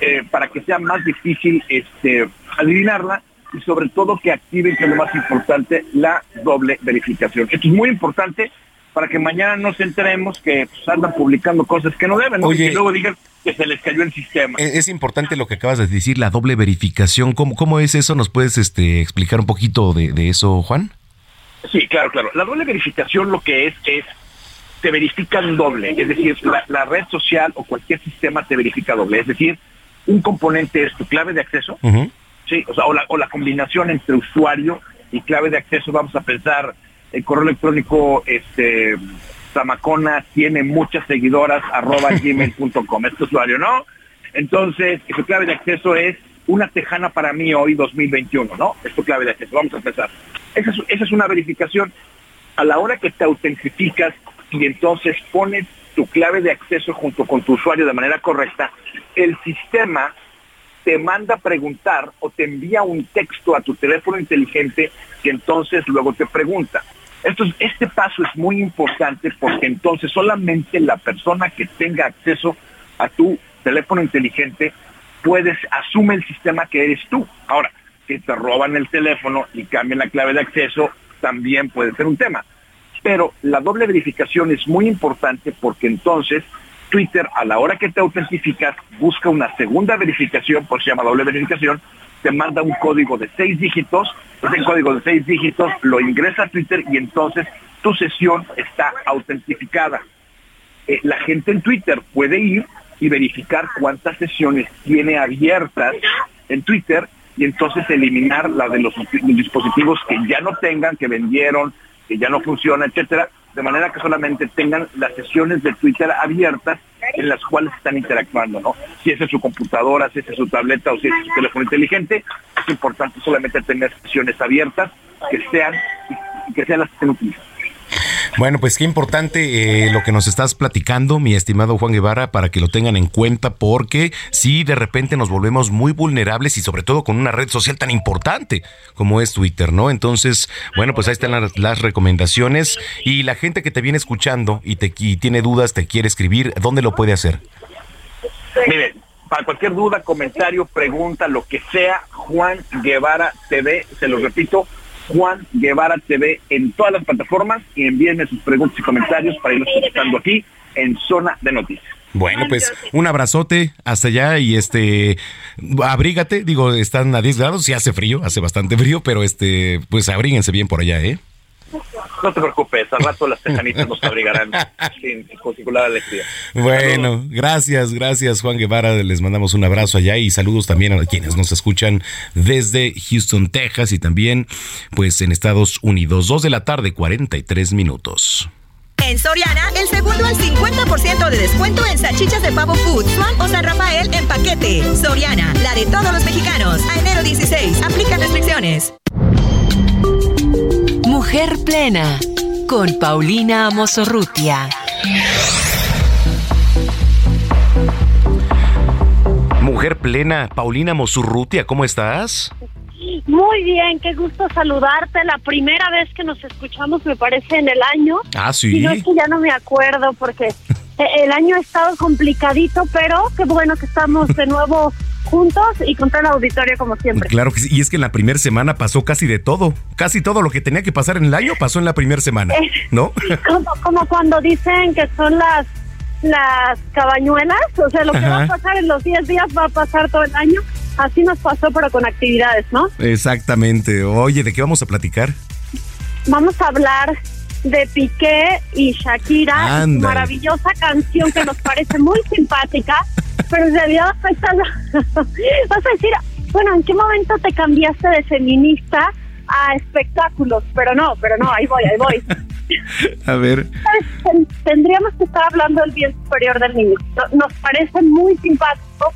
eh, para que sea más difícil este, adivinarla y sobre todo que activen, que es lo más importante, la doble verificación. Esto es muy importante para que mañana nos enteremos que pues, andan publicando cosas que no deben, y que luego digan que se les cayó el sistema. E-, es, importante lo que acabas de decir, la doble verificación. ¿Cómo, cómo es eso? ¿Nos puedes este, explicar un poquito de, eso, Juan? Sí, claro, claro. La doble verificación lo que es es te verifican doble, es decir, la, red social o cualquier sistema te verifica doble, es decir, un componente es tu clave de acceso, sí, o sea, o la, o la combinación entre usuario y clave de acceso, vamos a pensar el correo electrónico este Zamacona tiene muchas seguidoras arroba gmail.com, este usuario, ¿no? Entonces, su clave de acceso es una tejana para mí hoy 2021, ¿no? Es tu clave de acceso, vamos a. Esa es, esa es una verificación. A la hora que te autentificas y entonces pones tu clave de acceso junto con tu usuario de manera correcta, el sistema te manda a preguntar o te envía un texto a tu teléfono inteligente que entonces luego te pregunta, este paso es muy importante porque entonces solamente la persona que tenga acceso a tu teléfono inteligente puedes, asume el sistema que eres tú. Ahora, que te roban el teléfono y cambian la clave de acceso, también puede ser un tema. Pero la doble verificación es muy importante porque entonces Twitter, a la hora que te autentificas, busca una segunda verificación, por se llama doble verificación, te manda un código de seis dígitos, ese código de seis dígitos lo ingresa a Twitter y entonces tu sesión está autentificada. Eh, la gente en Twitter puede ir y verificar cuántas sesiones tiene abiertas en Twitter y entonces eliminar la de los dispositivos que ya no tengan, que vendieron, que ya no funciona, etcétera, de manera que solamente tengan las sesiones de Twitter abiertas en las cuales están interactuando, ¿no? Si esa es su computadora, si esa es su tableta o si es su teléfono inteligente, es importante solamente tener sesiones abiertas que sean que sean las que estén utilizando. Bueno, pues qué importante eh, lo que nos estás platicando, mi estimado Juan Guevara, para que lo tengan en cuenta, porque si de repente nos volvemos muy vulnerables y sobre todo con una red social tan importante como es Twitter, ¿no? Entonces, bueno, pues ahí están las, recomendaciones y la gente que te viene escuchando y, te, y tiene dudas, te quiere escribir, ¿dónde lo puede hacer? Mire, para cualquier duda, comentario, pregunta, lo que sea, Juan Guevara TV, se lo repito, Juan Guevara TV en todas las plataformas y envíenme sus preguntas y comentarios para irnos contestando aquí en Zona de Noticias. Bueno, pues un abrazote hasta allá y este abrígate, digo, están a 10 grados, sí hace frío, hace bastante frío, pero este pues abríguense bien por allá, ¿eh? No te preocupes, al rato las tejanitas nos abrigarán sin particular alegría. Bueno, gracias, gracias Juan Guevara. Les mandamos un abrazo allá y saludos también a quienes nos escuchan desde Houston, Texas y también pues en Estados Unidos. Dos de la tarde, 43 minutos. En Soriana, el segundo al 50% de descuento en salchichas de pavo food, Swan o San Rafael en paquete. Soriana, la de todos los mexicanos. A enero 16, aplica restricciones. Mujer plena, con Paulina Amosorrutia. Mujer plena, Paulina Mosurrutia, ¿cómo estás? Muy bien, qué gusto saludarte. La primera vez que nos escuchamos me parece en el año. Ah, sí. Y no es que ya no me acuerdo porque el año ha estado complicadito, pero qué bueno que estamos de nuevo juntos y con todo el auditorio como siempre. Claro que sí, y es que en la primera semana pasó casi de todo. Casi todo lo que tenía que pasar en el año pasó en la primera semana, ¿no? Como, como cuando dicen que son las las cabañuelas, o sea, lo que va a pasar en los 10 días va a pasar todo el año. Así nos pasó, pero con actividades, ¿no? Exactamente. Oye, ¿de qué vamos a platicar? Vamos a hablar de Piqué y Shakira, maravillosa canción que nos parece muy simpática, pero en realidad afecta vas a decir, bueno, ¿en qué momento te cambiaste de feminista a espectáculos? Pero no, pero no, ahí voy, ahí voy. A ver. Tendríamos que estar hablando del bien superior del niño. No- Nos parece muy simpático.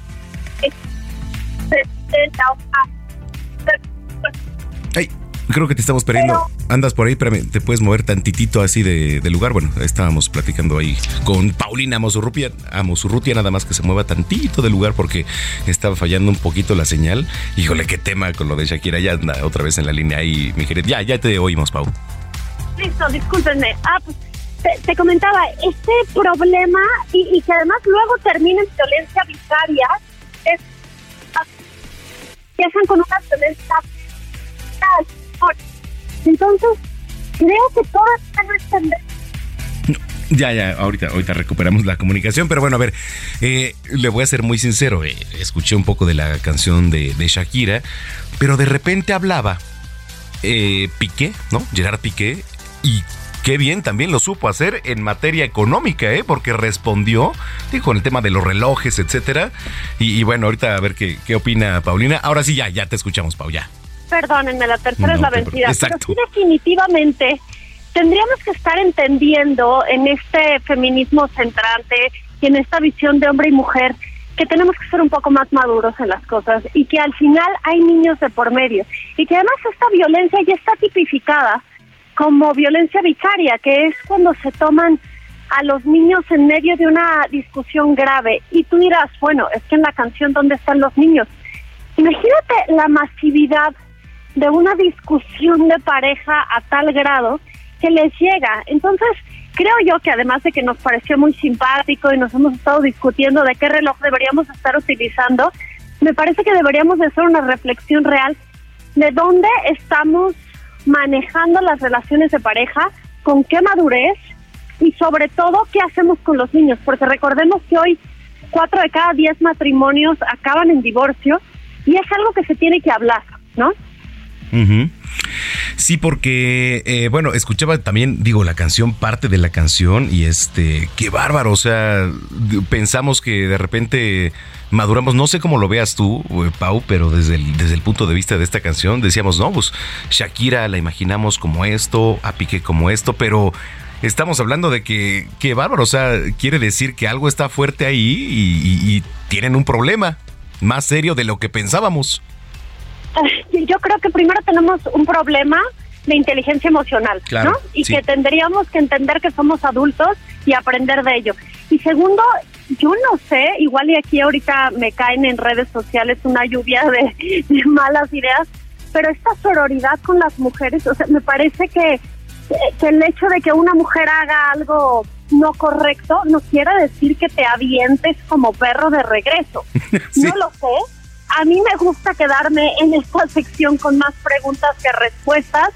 Ay, creo que te estamos perdiendo. Andas por ahí, espérame, te puedes mover tantitito así de, de lugar. Bueno, estábamos platicando ahí con Paulina Mosurrutia, a Mosurrutia, nada más que se mueva tantito de lugar porque estaba fallando un poquito la señal. Híjole, qué tema con lo de Shakira. Ya anda otra vez en la línea ahí, mi querida. Ya, ya te oímos, Pau. Listo, discúlpenme. Ah, pues te, te comentaba, este problema y, y que además luego termina en violencia vicaria, es, ah, empiezan con una violencia entonces creo que todas están a entender Ya, ya, ahorita, ahorita recuperamos la comunicación, pero bueno, a ver, eh, le voy a ser muy sincero, eh, escuché un poco de la canción de, Shakira, pero de repente hablaba eh, Piqué, ¿no? Gerard Piqué, y qué bien también lo supo hacer en materia económica, ¿eh? Porque respondió, dijo, en el tema de los relojes, etcétera, y, y bueno, ahorita a ver qué, qué opina Paulina. Ahora sí, ya, ya te escuchamos, Pau, ya. Perdónenme, la tercera No es la vencida. Pero sí, definitivamente tendríamos que estar entendiendo en este feminismo centrante y en esta visión de hombre y mujer que tenemos que ser un poco más maduros en las cosas y que al final hay niños de por medio y que además esta violencia ya está tipificada como violencia vicaria, que es cuando se toman a los niños en medio de una discusión grave. Y tú dirás, bueno, es que en la canción ¿Dónde están los niños? Imagínate la masividad de una discusión de pareja a tal grado que les llega. Entonces, creo yo que además de que nos pareció muy simpático y nos hemos estado discutiendo de qué reloj deberíamos estar utilizando, me parece que deberíamos de hacer una reflexión real de dónde estamos manejando las relaciones de pareja, con qué madurez y sobre todo qué hacemos con los niños, porque recordemos que hoy cuatro de cada diez matrimonios acaban en divorcio y es algo que se tiene que hablar, ¿no? Sí, porque, eh, bueno, escuchaba también, digo, la canción, parte de la canción, y este, qué bárbaro, o sea, pensamos que de repente maduramos, no sé cómo lo veas tú, eh, Pau, pero desde el, desde el punto de vista de esta canción, decíamos, no, pues Shakira la imaginamos como esto, a Piqué como esto, pero estamos hablando de que, qué bárbaro, o sea, quiere decir que algo está fuerte ahí y tienen un problema más serio de lo que pensábamos. Eh, Yo creo que primero tenemos un problema de inteligencia emocional, Claro, ¿no? Y sí. que tendríamos que entender que somos adultos y aprender de ello. Y segundo, yo no sé, igual y aquí ahorita me caen en redes sociales una lluvia de, de malas ideas, pero esta sororidad con las mujeres, o sea, me parece que, que el hecho de que una mujer haga algo no correcto no quiere decir que te avientes como perro de regreso. No lo sé. A mí me gusta quedarme en esta sección con más preguntas que respuestas,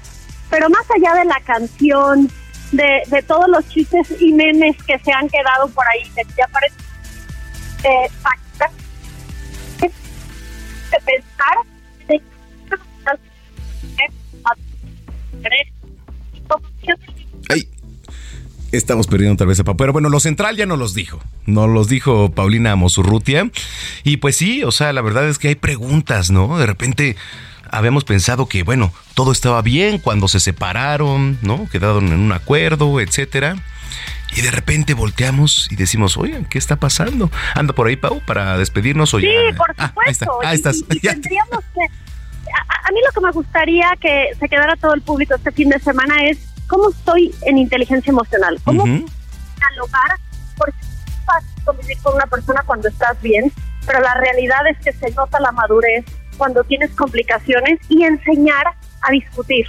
pero más allá de la canción, de, todos los chistes y memes que se han quedado por ahí, que ya parece eh, de pensar de Estamos perdiendo otra vez a Pau. Pero bueno, lo central ya nos los dijo. Nos los dijo Paulina Mosurrutia. Y pues sí, o sea, la verdad es que hay preguntas, ¿no? De repente habíamos pensado que, bueno, todo estaba bien cuando se separaron, ¿no? Quedaron en un acuerdo, etcétera. y de repente volteamos y decimos, oigan, ¿qué está pasando? ¿Anda por ahí, Pau, para despedirnos o sí, ya? por Ah, supuesto. ahí, está, ahí estás. Y- y tendríamos que... A, a mí lo que me gustaría que se quedara todo el público este fin de semana es cómo estoy en inteligencia emocional, cómo Ujú. dialogar, porque es fácil convivir con una persona cuando estás bien, pero la realidad es que se nota la madurez cuando tienes complicaciones y enseñar a discutir.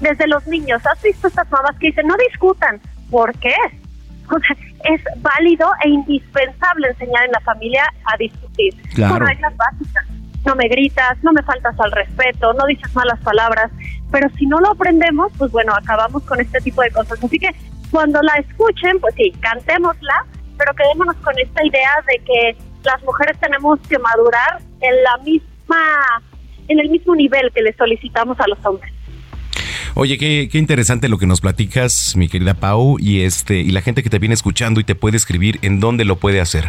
Desde los niños, ¿has visto estas mamás que dicen no discutan? ¿Por qué? O sea, es válido e indispensable enseñar en la familia a discutir. Claro. Con reglas básicas. No me gritas, no me faltas al respeto, no dices malas palabras. Pero si no lo aprendemos, pues bueno, acabamos con este tipo de cosas. Así que cuando la escuchen, pues sí, cantémosla, pero quedémonos con esta idea de que las mujeres tenemos que madurar en la misma, en el mismo nivel que le solicitamos a los hombres. Oye, qué, qué interesante lo que nos platicas, mi querida Pau, y este, y la gente que te viene escuchando y te puede escribir, ¿en dónde lo puede hacer?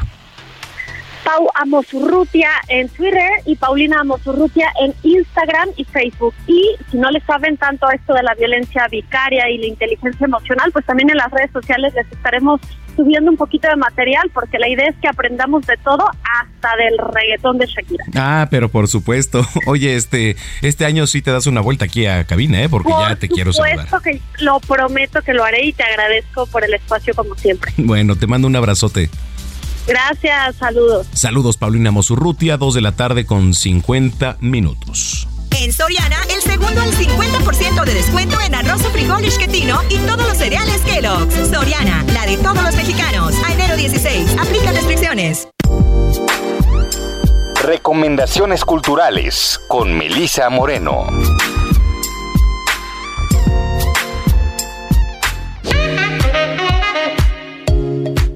Pau Amosurrutia en Twitter y Paulina Amosurrutia en Instagram y Facebook. Y si no le saben tanto esto de la violencia vicaria y la inteligencia emocional, pues también en las redes sociales les estaremos subiendo un poquito de material porque la idea es que aprendamos de todo hasta del reggaetón de Shakira. Ah, pero por supuesto. Oye, este, este año sí te das una vuelta aquí a cabina, ¿eh? Porque ya te quiero saludar. supuesto que lo prometo que lo haré y te agradezco por el espacio como siempre. Bueno, te mando un abrazote. Gracias, saludos. Saludos, Paulina Mosurrutia, 2 de la tarde con 50 minutos. En Soriana, el segundo al 50% de descuento en arroz o frijol isquetino y todos los cereales Kellogg's. Soriana, la de todos los mexicanos. A enero 16, aplica restricciones. Recomendaciones culturales con Melisa Moreno.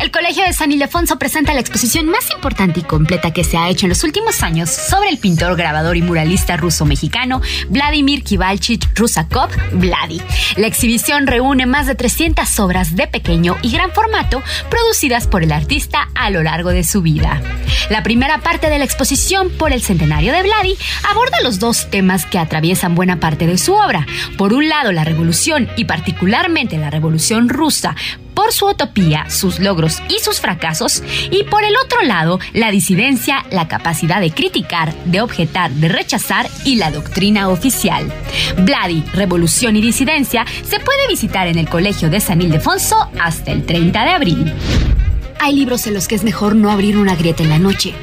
El Colegio de San Ildefonso presenta la exposición más importante y completa que se ha hecho en los últimos años sobre el pintor, grabador y muralista ruso-mexicano Vladimir Kivalchich Rusakov, Vladi. La exhibición reúne más de 300 obras de pequeño y gran formato producidas por el artista a lo largo de su vida. La primera parte de la exposición por el centenario de Vladi aborda los dos temas que atraviesan buena parte de su obra. Por un lado, la revolución y particularmente la revolución rusa por su utopía, sus logros y sus fracasos, y por el otro lado, la disidencia, la capacidad de criticar, de objetar, de rechazar y la doctrina oficial. Vladi, Revolución y Disidencia se puede visitar en el Colegio de San Ildefonso hasta el 30 de abril. Hay libros en los que es mejor no abrir una grieta en la noche.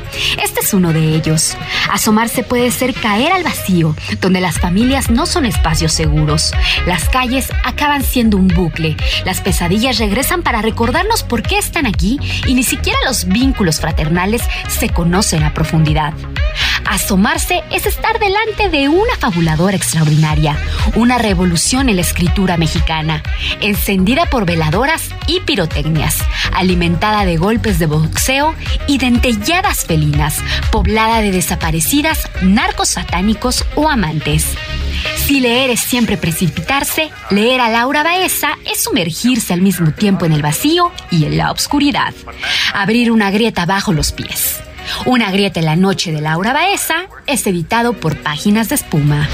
Este es uno de ellos. Asomarse puede ser caer al vacío, donde las familias no son espacios seguros. Las calles acaban siendo un bucle. Las pesadillas regresan para recordarnos por qué están aquí y ni siquiera los vínculos fraternales se conocen a profundidad. Asomarse es estar delante de una fabuladora extraordinaria, una revolución en la escritura mexicana, encendida por veladoras y pirotecnias, alimentada de golpes de boxeo y dentelladas felinas, poblada de desaparecidas, narcos satánicos o amantes. Si leer es siempre precipitarse, leer a Laura Baeza es sumergirse al mismo tiempo en el vacío y en la oscuridad. Abrir una grieta bajo los pies. Una grieta en la noche de Laura Baeza es editado por Páginas de Espuma.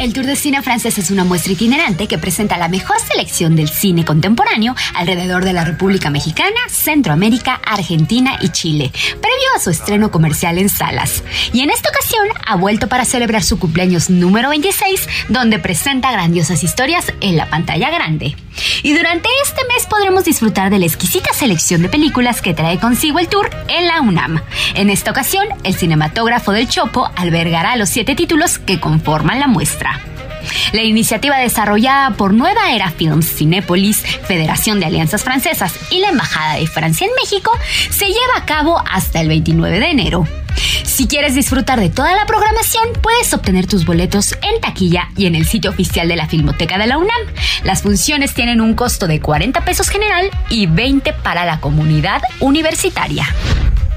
El Tour de Cine Francés es una muestra itinerante que presenta la mejor selección del cine contemporáneo alrededor de la República Mexicana, Centroamérica, Argentina y Chile, previo a su estreno comercial en salas. Y en esta ocasión ha vuelto para celebrar su cumpleaños número 26, donde presenta grandiosas historias en la pantalla grande. Y durante este mes podremos disfrutar de la exquisita selección de películas que trae consigo el tour en la UNAM. En esta ocasión, el cinematógrafo del Chopo albergará los siete títulos que conforman la muestra. La iniciativa desarrollada por Nueva Era Films, Cinépolis, Federación de Alianzas Francesas y la Embajada de Francia en México se lleva a cabo hasta el 29 de enero. Si quieres disfrutar de toda la programación, puedes obtener tus boletos en taquilla y en el sitio oficial de la Filmoteca de la UNAM. Las funciones tienen un costo de 40 pesos general y 20 para la comunidad universitaria.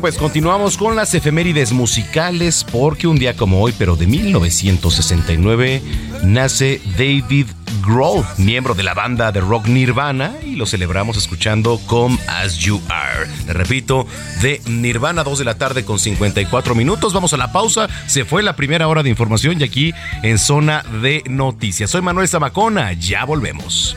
Pues continuamos con las efemérides musicales porque un día como hoy, pero de 1969, nace David Grohl, miembro de la banda de rock Nirvana, y lo celebramos escuchando Come As You Are. Le repito, de Nirvana, 2 de la tarde con 54 minutos. Vamos a la pausa. Se fue la primera hora de información y aquí en Zona de Noticias. Soy Manuel Zamacona, ya volvemos.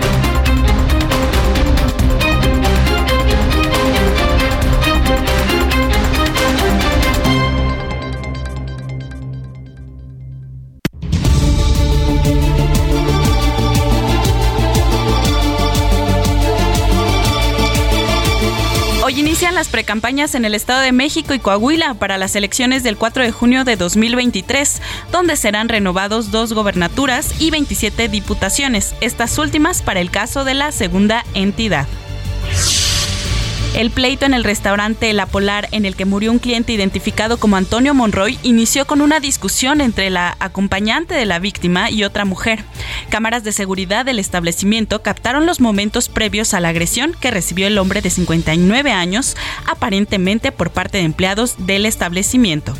Las precampañas en el Estado de México y Coahuila para las elecciones del 4 de junio de 2023, donde serán renovados dos gobernaturas y 27 diputaciones, estas últimas para el caso de la segunda entidad. El pleito en el restaurante La Polar en el que murió un cliente identificado como Antonio Monroy inició con una discusión entre la acompañante de la víctima y otra mujer. Cámaras de seguridad del establecimiento captaron los momentos previos a la agresión que recibió el hombre de 59 años, aparentemente por parte de empleados del establecimiento.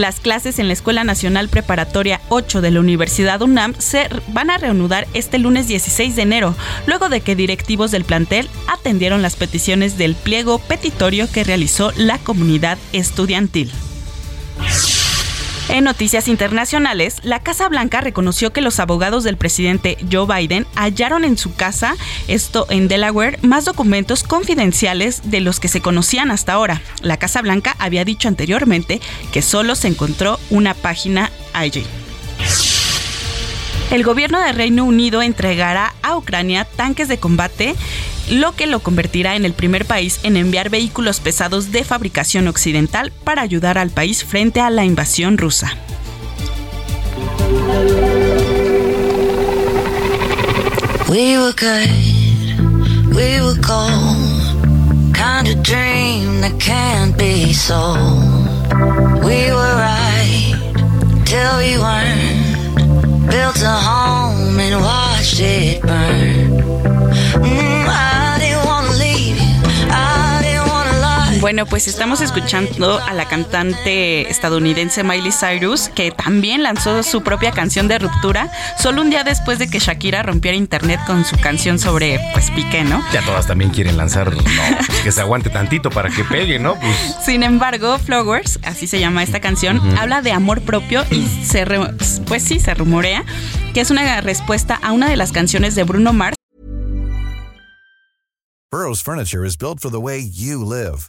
Las clases en la Escuela Nacional Preparatoria 8 de la Universidad UNAM se van a reanudar este lunes 16 de enero, luego de que directivos del plantel atendieron las peticiones del pliego petitorio que realizó la comunidad estudiantil. En noticias internacionales, la Casa Blanca reconoció que los abogados del presidente Joe Biden hallaron en su casa, esto en Delaware, más documentos confidenciales de los que se conocían hasta ahora. La Casa Blanca había dicho anteriormente que solo se encontró una página IG. El gobierno de Reino Unido entregará a Ucrania tanques de combate, lo que lo convertirá en el primer país en enviar vehículos pesados de fabricación occidental para ayudar al país frente a la invasión rusa. Dream that can't be. We were right till we built a home and watched it. Mm, Bueno, pues estamos escuchando a la cantante estadounidense Miley Cyrus, que también lanzó su propia canción de ruptura, solo un día después de que Shakira rompiera internet con su canción sobre, pues, Piqué, ¿no? Ya todas también quieren lanzar, no, pues que se aguante tantito para que pegue, ¿no? Pues Sin embargo, Flowers, así se llama esta canción, habla de amor propio y se, re- pues sí, se rumorea que es una respuesta a una de las canciones de Bruno Mars Burrow's furniture is built for the way you live.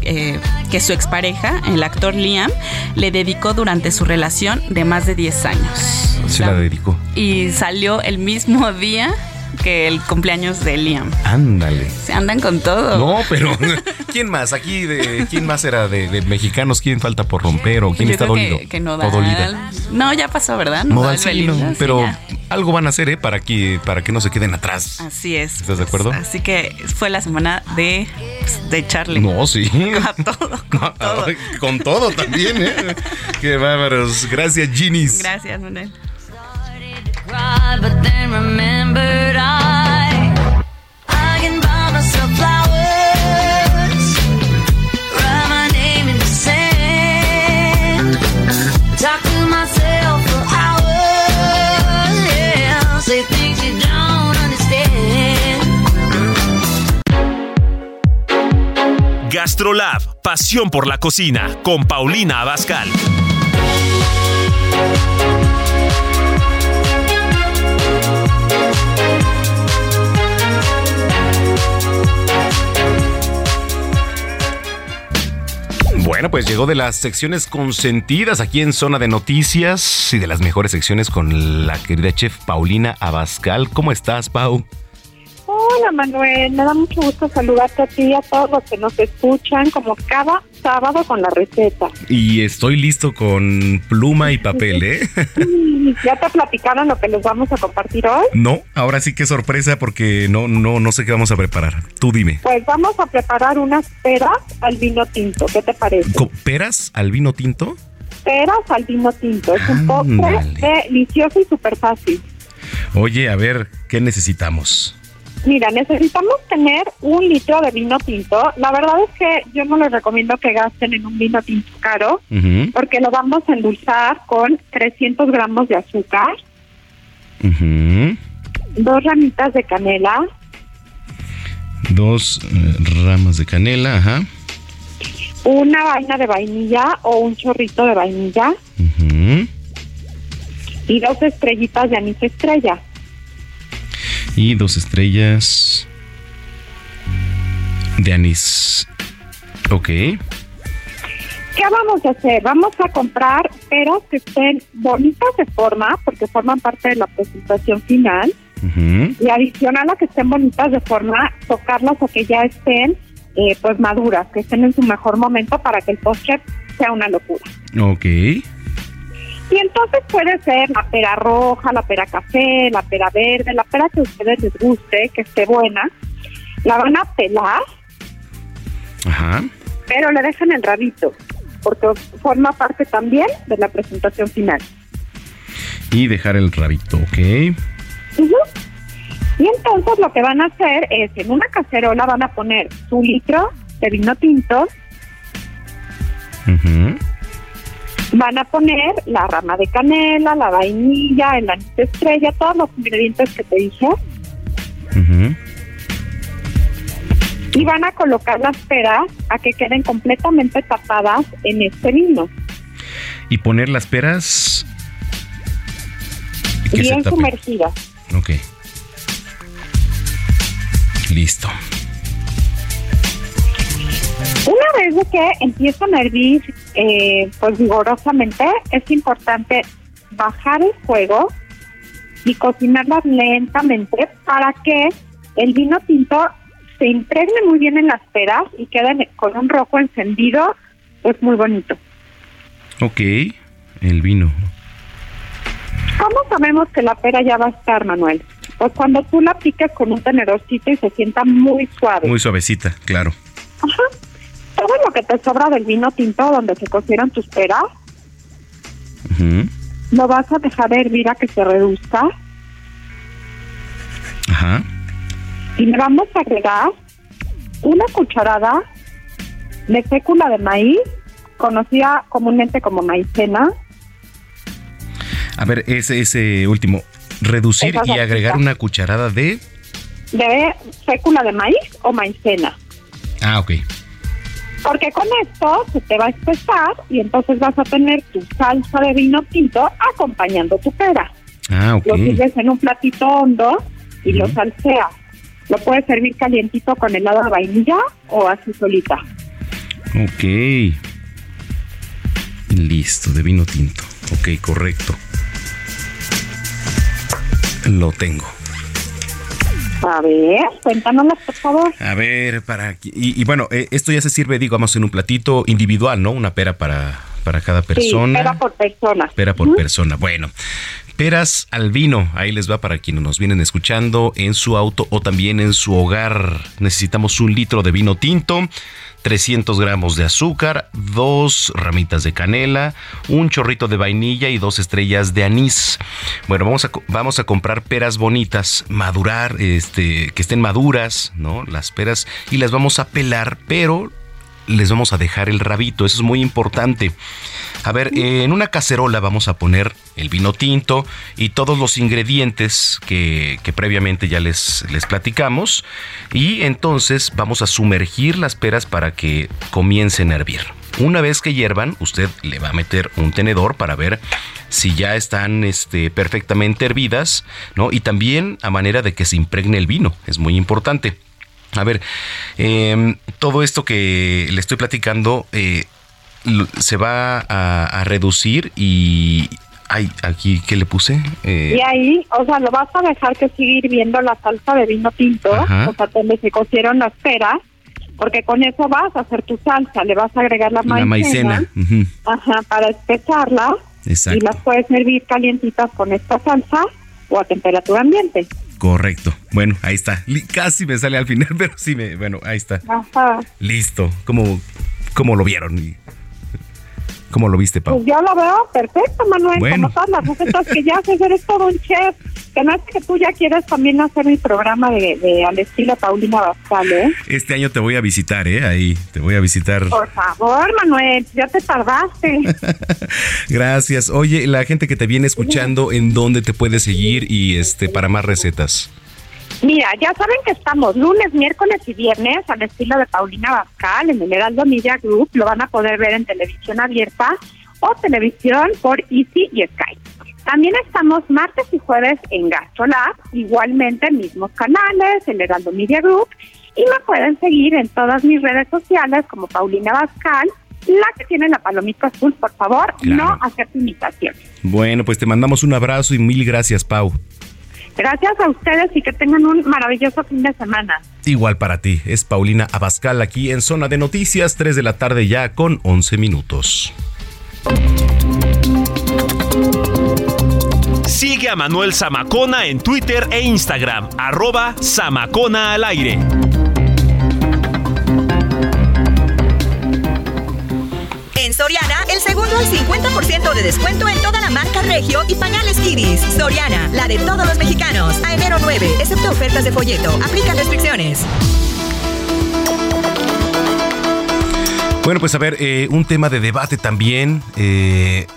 Eh, que su expareja, el actor Liam, le dedicó durante su relación de más de 10 años. se la dedicó. Y salió el mismo día que el cumpleaños de Liam. Ándale. Se andan con todo. No, pero ¿quién más? Aquí de quién más era de, de mexicanos, quién falta por romper o quién Yo está creo dolido. Que, que Nodal. Dolida. No, ya pasó, ¿verdad? Nodal, sí, no, sí, pero algo van a hacer, ¿eh? Para que para que no se queden atrás. Así es. ¿Estás de acuerdo? Así que fue la semana de, pues, de echarle. No, sí. A todo, con todo. Con todo también, ¿eh? Qué bárbaros. Gracias, Ginis. Gracias, Manuel. Gastrolab, pasión por la cocina, con Paulina Abascal. Bueno, pues llegó de las secciones consentidas aquí en Zona de Noticias y de las mejores secciones con la querida chef Paulina Abascal. ¿Cómo estás, Pau? Hola Manuel, me da mucho gusto saludarte a ti y a todos los que nos escuchan como cada sábado con la receta. Y estoy listo con pluma y papel, ¿eh? ¿Ya te platicaron lo que les vamos a compartir hoy? No, ahora sí que sorpresa porque no, no, no sé qué vamos a preparar. Tú dime. Pues vamos a preparar unas peras al vino tinto, ¿qué te parece? ¿Con ¿Peras al vino tinto? Peras al vino tinto, es un postre delicioso y súper fácil. Oye, a ver, ¿qué necesitamos? Mira, necesitamos tener un litro de vino tinto. La verdad es que yo no les recomiendo que gasten en un vino tinto caro, porque lo vamos a endulzar con 300 gramos de azúcar, ujú. dos ramitas de canela, Dos eh, ramas de canela, ajá. una vaina de vainilla o un chorrito de vainilla ujú. y dos estrellitas de anís estrella. Y dos estrellas de anís. Ok. ¿Qué vamos a hacer? Vamos a comprar peras que estén bonitas de forma, porque forman parte de la presentación final. Y adicional a que estén bonitas de forma, tocarlas a que ya estén eh, pues maduras, que estén en su mejor momento para que el postre sea una locura. Ok. Y entonces puede ser la pera roja, la pera café, la pera verde, la pera que a ustedes les guste, que esté buena. La van a pelar, Ajá. pero le dejan el rabito, porque forma parte también de la presentación final. Y dejar el rabito, ok. Ujú. Y entonces lo que van a hacer es, en una cacerola van a poner su litro de vino tinto, Ujú. Van a poner la rama de canela, la vainilla, el anís de estrella, todos los ingredientes que te dije, y van a colocar las peras a que queden completamente tapadas en este vino, Y poner las peras. bien sumergidas. Ok. Listo. Una vez de que empiezan a hervir eh, pues vigorosamente, es importante bajar el fuego y cocinarlas lentamente para que el vino tinto se impregne muy bien en las peras y quede con un rojo encendido, pues muy bonito. Ok. El vino. ¿Cómo sabemos que la pera ya va a estar, Manuel? Pues cuando tú la piques con un tenedorcito y se sienta muy suave. Muy suavecita, claro. Ajá. Todo lo que te sobra del vino tinto donde se cocieron tus peras, lo vas a dejar de hervir a que se reduzca Ajá. y le vamos a agregar una cucharada de fécula de maíz, conocida comúnmente como maicena, A ver, ese, ese último. Reducir Esa y agregar una cucharada de. de fécula de maíz o maicena. Ah, ok. Porque con esto se te va a espesar y entonces vas a tener tu salsa de vino tinto acompañando tu pera. Ah, ok. Lo sirves en un platito hondo y lo salseas. Lo puedes servir calientito con helado de vainilla o así solita. Ok. Listo, de vino tinto. Ok, correcto. Lo tengo. A ver, cuéntanoslas, por favor. A ver, para y, y bueno, eh, esto ya se sirve, digamos, en un platito individual, ¿no? Una pera para, para cada persona. Sí, pera por persona. Pera por persona. Bueno, peras al vino. Ahí les va para quienes nos vienen escuchando en su auto o también en su hogar. Necesitamos un litro de vino tinto. 300 gramos de azúcar, dos ramitas de canela, un chorrito de vainilla y dos estrellas de anís. Bueno, vamos a, vamos a comprar peras bonitas, madurar, este, que estén maduras, ¿no? Las peras y las vamos a pelar, pero les vamos a dejar el rabito, eso es muy importante. A ver, en una cacerola vamos a poner el vino tinto y todos los ingredientes que, que, previamente ya les, les platicamos y entonces vamos a sumergir las peras para que comiencen a hervir. Una vez que hiervan, usted le va a meter un tenedor para ver si ya están este, perfectamente hervidas, ¿no? Y también a manera de que se impregne el vino, es muy importante. A ver, eh, todo esto que le estoy platicando eh, se va a, a, reducir y... Ay, aquí, ¿qué le puse? Eh, y ahí, o sea, lo vas a dejar que siga hirviendo la salsa de vino tinto, Ajá. o sea, donde se cocieron las peras, porque con eso vas a hacer tu salsa, le vas a agregar la maicena, la maicena. Uh -huh. ajá, para espesarla, Exacto. y las puedes servir calientitas con esta salsa o a temperatura ambiente. Correcto. Bueno, ahí está. Casi me sale al final, pero sí me. Bueno, ahí está. Ajá. Listo. ¿Cómo, cómo lo vieron? ¿Cómo lo viste, Pau? Pues yo lo veo perfecto, Manuel. Bueno. Como todas las recetas que ya haces, eres todo un chef. Que no es que tú ya quieres también hacer mi programa de, de al estilo Paulina Bascal, ¿eh? Este año te voy a visitar, ¿eh? Ahí, te voy a visitar. Por favor, Manuel, ya te tardaste. Gracias. Oye, la gente que te viene escuchando, ¿en dónde te puede seguir y este para más recetas? Mira, ya saben que estamos lunes, miércoles y viernes al estilo de Paulina Bascal en el Heraldo Media Group. Lo van a poder ver en televisión abierta o televisión por Easy y Sky. También estamos martes y jueves en GastroLab, igualmente mismos canales, el Heraldo Media Group, y me pueden seguir en todas mis redes sociales como Paulina Bascal, la que tiene la palomita azul, por favor, Claro. no hacer imitaciones. Bueno, pues te mandamos un abrazo y mil gracias, Pau. Gracias a ustedes y que tengan un maravilloso fin de semana. Igual para ti, es Paulina Abascal aquí en Zona de Noticias, 3 de la tarde ya con 11 minutos. Sigue a Manuel Zamacona en Twitter e Instagram, arroba Zamacona al aire. Soriana, el segundo al 50% de descuento en toda la marca Regio y pañales Kidis. Soriana, la de todos los mexicanos. A enero 9, excepto ofertas de folleto. Aplica restricciones. Bueno, pues a ver, eh, un tema de debate también eh,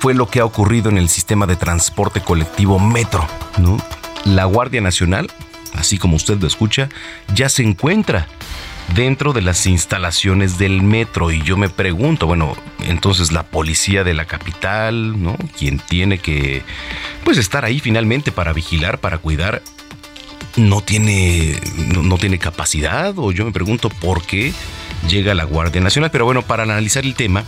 fue lo que ha ocurrido en el sistema de transporte colectivo Metro, ¿no? La Guardia Nacional, así como usted lo escucha, ya se encuentra dentro de las instalaciones del metro. Y yo me pregunto, bueno, entonces la policía de la capital, ¿no? Quien tiene que pues estar ahí finalmente para vigilar, para cuidar no tiene no, no tiene capacidad o yo me pregunto por qué llega la Guardia Nacional. Pero bueno, para analizar el tema,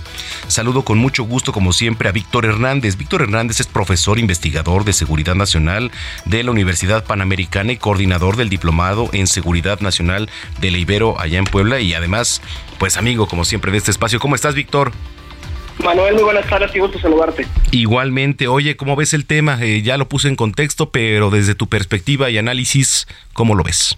saludo con mucho gusto, como siempre, a Víctor Hernández. Víctor Hernández es profesor investigador de Seguridad Nacional de la Universidad Panamericana y coordinador del Diplomado en Seguridad Nacional de la Ibero allá en Puebla y además, pues amigo, como siempre, de este espacio. ¿Cómo estás, Víctor? Manuel, muy buenas tardes y gusto saludarte. Igualmente, oye, ¿cómo ves el tema? Eh, ya lo puse en contexto, pero desde tu perspectiva y análisis, ¿cómo lo ves?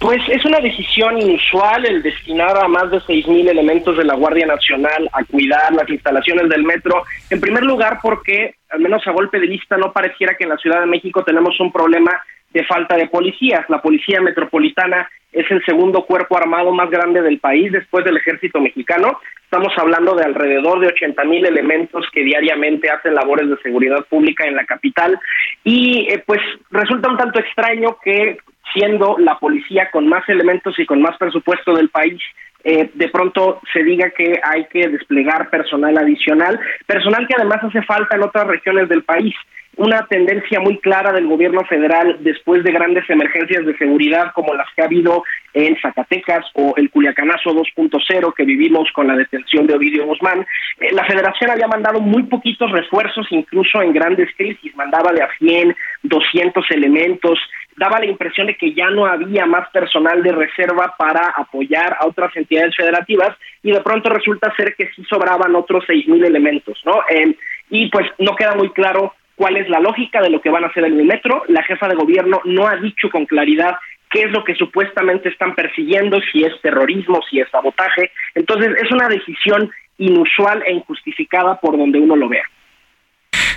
Pues es una decisión inusual el destinar a más de 6.000 elementos de la Guardia Nacional a cuidar las instalaciones del metro. En primer lugar, porque, al menos a golpe de vista, no pareciera que en la Ciudad de México tenemos un problema de falta de policías. La Policía Metropolitana es el segundo cuerpo armado más grande del país después del Ejército Mexicano. Estamos hablando de alrededor de 80 mil elementos que diariamente hacen labores de seguridad pública en la capital y eh, pues resulta un tanto extraño que siendo la policía con más elementos y con más presupuesto del país, eh, de pronto se diga que hay que desplegar personal adicional, personal que además hace falta en otras regiones del país. Una tendencia muy clara del gobierno federal después de grandes emergencias de seguridad como las que ha habido en Zacatecas o el Culiacanazo 2.0 que vivimos con la detención de Ovidio Guzmán. Eh, la federación había mandado muy poquitos refuerzos, incluso en grandes crisis. Mandaba de a 100, 200 elementos, daba la impresión de que ya no había más personal de reserva para apoyar a otras entidades federativas y de pronto resulta ser que sí sobraban otros seis mil elementos, ¿no? Eh, y pues no queda muy claro cuál es la lógica de lo que van a hacer en el metro. La jefa de gobierno no ha dicho con claridad qué es lo que supuestamente están persiguiendo, si es terrorismo, si es sabotaje. Entonces es una decisión inusual e injustificada por donde uno lo vea.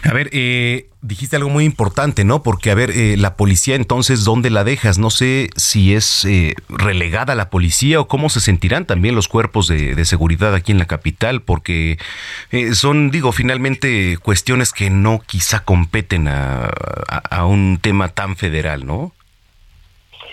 A ver, eh, dijiste algo muy importante, ¿no? Porque, a ver, eh, la policía entonces, ¿dónde la dejas? No sé si es eh, relegada la policía o cómo se sentirán también los cuerpos de, seguridad aquí en la capital, porque son, digo, finalmente cuestiones que no quizá competen a un tema tan federal, ¿no?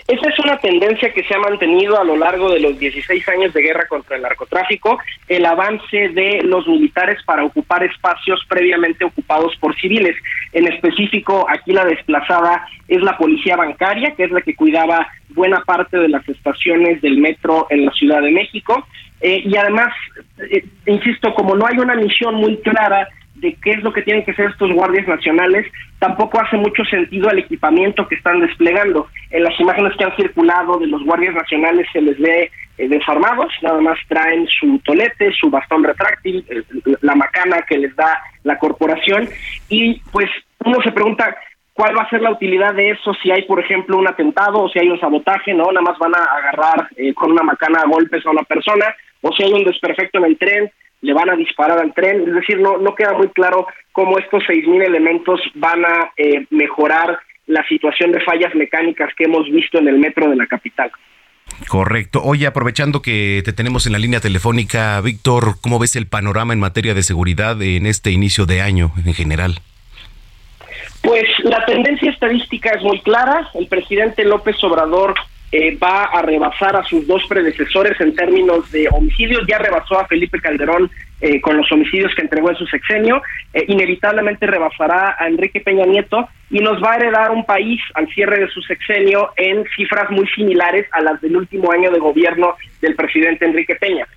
Esa es una tendencia que se ha mantenido a lo largo de los 16 años de guerra contra el narcotráfico, el avance de los militares para ocupar espacios previamente ocupados por civiles. En específico, aquí la desplazada es la policía bancaria, que es la que cuidaba buena parte de las estaciones del metro en la Ciudad de México. Eh, y además, eh, insisto, como no hay una misión muy clara de qué es lo que tienen que ser estos guardias nacionales, tampoco hace mucho sentido el equipamiento que están desplegando. En las imágenes que han circulado de los guardias nacionales se les ve eh, desarmados, nada más traen su tolete, su bastón retráctil, la macana que les da la corporación y pues uno se pregunta cuál va a ser la utilidad de eso si hay, por ejemplo, un atentado o si hay un sabotaje, ¿no? Nada más van a agarrar eh, con una macana a golpes a una persona o si hay un desperfecto en el tren, le van a disparar al tren, es decir, no, no queda muy claro cómo estos 6.000 elementos van a eh, mejorar la situación de fallas mecánicas que hemos visto en el metro de la capital. Correcto. Oye, aprovechando que te tenemos en la línea telefónica, Víctor, ¿cómo ves el panorama en materia de seguridad en este inicio de año en general? Pues la tendencia estadística es muy clara. El presidente López Obrador eh, va a rebasar a sus dos predecesores en términos de homicidios. Ya rebasó a Felipe Calderón eh, con los homicidios que entregó en su sexenio. Eh, inevitablemente rebasará a Enrique Peña Nieto y nos va a heredar un país al cierre de su sexenio en cifras muy similares a las del último año de gobierno del presidente Enrique Peña.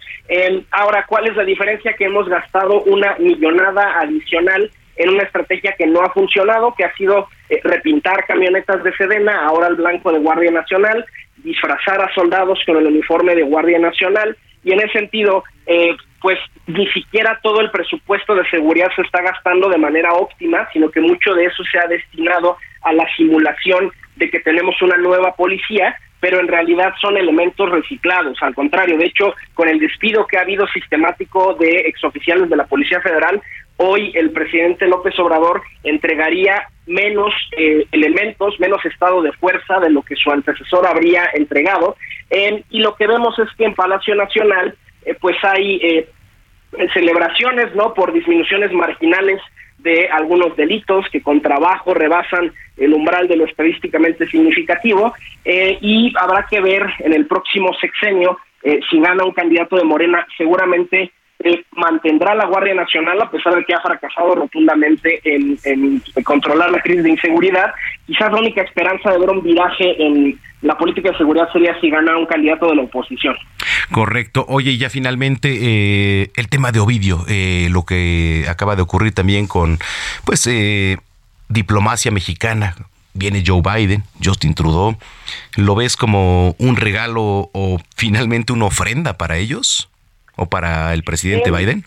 ahora, ¿cuál es la diferencia? Que hemos gastado una millonada adicional en una estrategia que no ha funcionado, que ha sido repintar camionetas de Sedena, ahora el blanco de Guardia Nacional, disfrazar a soldados con el uniforme de Guardia Nacional y en ese sentido, eh, pues ni siquiera todo el presupuesto de seguridad se está gastando de manera óptima, sino que mucho de eso se ha destinado a la simulación de que tenemos una nueva policía, pero en realidad son elementos reciclados. Al contrario, de hecho, con el despido que ha habido sistemático de exoficiales de la Policía Federal, hoy el presidente López Obrador entregaría menos eh, elementos, menos estado de fuerza de lo que su antecesor habría entregado. y lo que vemos es que en Palacio Nacional, eh, pues hay eh, celebraciones, ¿no? Por disminuciones marginales de algunos delitos que con trabajo rebasan el umbral de lo estadísticamente significativo y habrá que ver en el próximo sexenio si gana un candidato de Morena seguramente mantendrá la Guardia Nacional a pesar de que ha fracasado rotundamente en, controlar la crisis de inseguridad. Quizás la única esperanza de ver un viraje en la política de seguridad sería si gana un candidato de la oposición. Correcto. Oye, ya finalmente eh, el tema de Ovidio, eh, lo que acaba de ocurrir también con, pues, eh, diplomacia mexicana. Viene Joe Biden, Justin Trudeau. ¿Lo ves como un regalo o finalmente una ofrenda para ellos? O para el presidente Biden?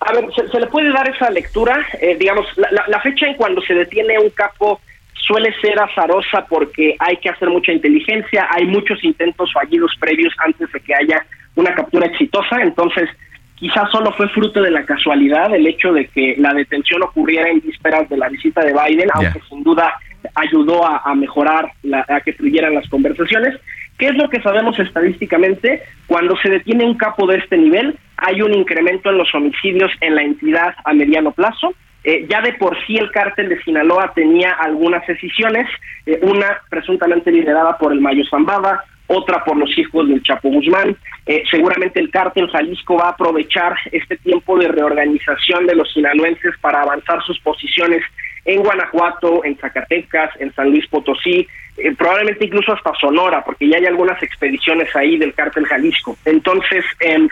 A ver, se, le puede dar esa lectura. Eh, digamos, la, fecha en cuando se detiene un capo suele ser azarosa porque hay que hacer mucha inteligencia, hay muchos intentos fallidos previos antes de que haya una captura exitosa, entonces quizás solo fue fruto de la casualidad el hecho de que la detención ocurriera en vísperas de la visita de Biden, aunque sin duda ayudó a, mejorar, a que fluyeran las conversaciones. ¿Qué es lo que sabemos estadísticamente? Cuando se detiene un capo de este nivel, hay un incremento en los homicidios en la entidad a mediano plazo. Eh, ya de por sí el cártel de Sinaloa tenía algunas decisiones, eh, una presuntamente liderada por el Mayo Zambada, otra por los hijos del Chapo Guzmán. Eh, seguramente el cártel Jalisco va a aprovechar este tiempo de reorganización de los sinaloenses para avanzar sus posiciones en Guanajuato, en Zacatecas, en San Luis Potosí, eh, probablemente incluso hasta Sonora, porque ya hay algunas expediciones ahí del cártel Jalisco. Entonces, em,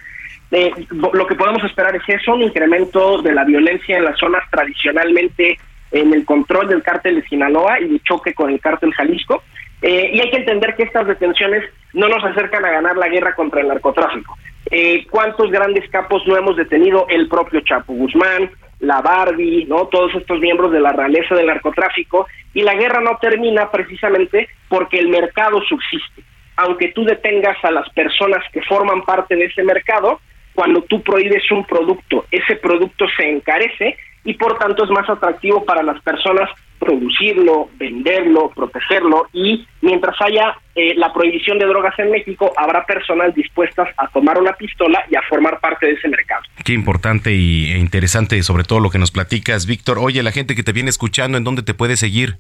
eh, lo que podemos esperar es eso, un incremento de la violencia en las zonas tradicionalmente en el control del cártel de Sinaloa y de choque con el cártel Jalisco. Eh, y hay que entender que estas detenciones no nos acercan a ganar la guerra contra el narcotráfico. Eh, ¿Cuántos grandes capos no hemos detenido? El propio Chapo Guzmán, la Barbie, ¿no? Todos estos miembros de la realeza del narcotráfico. Y la guerra no termina precisamente porque el mercado subsiste. Aunque tú detengas a las personas que forman parte de ese mercado, cuando tú prohíbes un producto, ese producto se encarece y por tanto es más atractivo para las personas producirlo, venderlo, protegerlo y mientras haya eh, la prohibición de drogas en México, habrá personas dispuestas a tomar una pistola y a formar parte de ese mercado. Qué importante y, e interesante sobre todo lo que nos platicas, Víctor. Oye, la gente que te viene escuchando, ¿en dónde te puede seguir?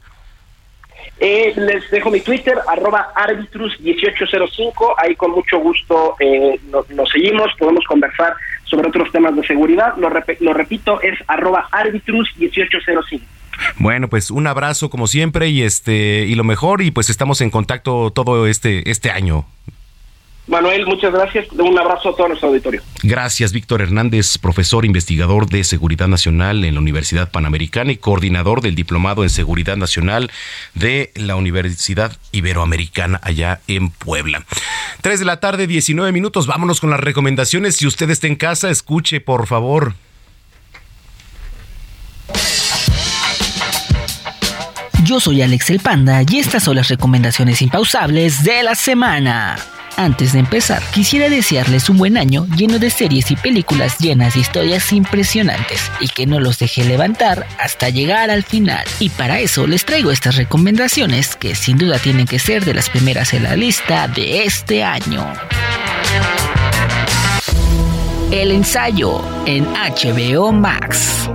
Eh, les dejo mi Twitter, arroba arbitrus1805, ahí con mucho gusto eh, nos, seguimos, podemos conversar sobre otros temas de seguridad, lo, lo repito, es arroba arbitrus1805. Bueno, pues un abrazo como siempre y este y lo mejor y pues estamos en contacto todo este este año. Manuel, muchas gracias. Un abrazo a todo nuestro auditorio. Gracias, Víctor Hernández, profesor investigador de Seguridad Nacional en la Universidad Panamericana y coordinador del Diplomado en Seguridad Nacional de la Universidad Iberoamericana allá en Puebla. Tres de la tarde, 19 minutos. Vámonos con las recomendaciones. Si usted está en casa, escuche, por favor. Yo soy Alex el Panda y estas son las recomendaciones impausables de la semana. Antes de empezar, quisiera desearles un buen año lleno de series y películas llenas de historias impresionantes y que no los deje levantar hasta llegar al final. Y para eso les traigo estas recomendaciones que sin duda tienen que ser de las primeras en la lista de este año. El ensayo en HBO Max.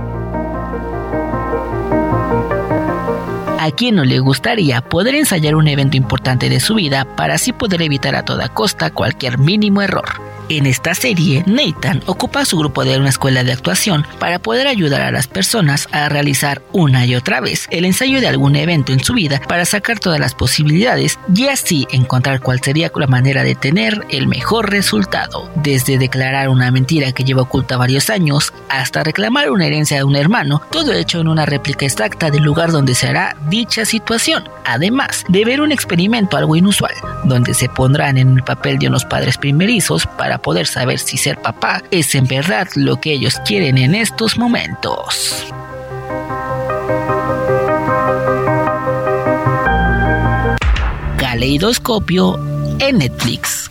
¿A quién no le gustaría poder ensayar un evento importante de su vida para así poder evitar a toda costa cualquier mínimo error? En esta serie, Nathan ocupa su grupo de una escuela de actuación para poder ayudar a las personas a realizar una y otra vez el ensayo de algún evento en su vida para sacar todas las posibilidades y así encontrar cuál sería la manera de tener el mejor resultado. Desde declarar una mentira que lleva oculta varios años hasta reclamar una herencia de un hermano, todo hecho en una réplica exacta del lugar donde se hará dicha situación. Además de ver un experimento algo inusual, donde se pondrán en el papel de unos padres primerizos para poder saber si ser papá es en verdad lo que ellos quieren en estos momentos. Caleidoscopio en Netflix.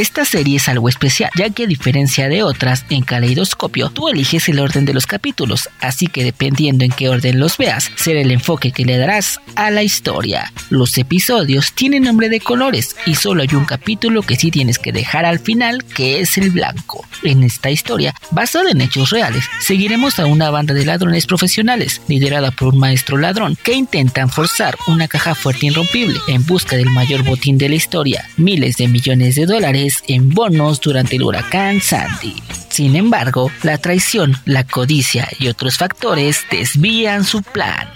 Esta serie es algo especial, ya que a diferencia de otras, en Caleidoscopio tú eliges el orden de los capítulos, así que dependiendo en qué orden los veas, será el enfoque que le darás a la historia. Los episodios tienen nombre de colores y solo hay un capítulo que sí tienes que dejar al final, que es el blanco. En esta historia, basada en hechos reales, seguiremos a una banda de ladrones profesionales, liderada por un maestro ladrón, que intentan forzar una caja fuerte irrompible en busca del mayor botín de la historia, miles de millones de dólares en bonos durante el huracán Sandy. Sin embargo, la traición, la codicia y otros factores desvían su plan.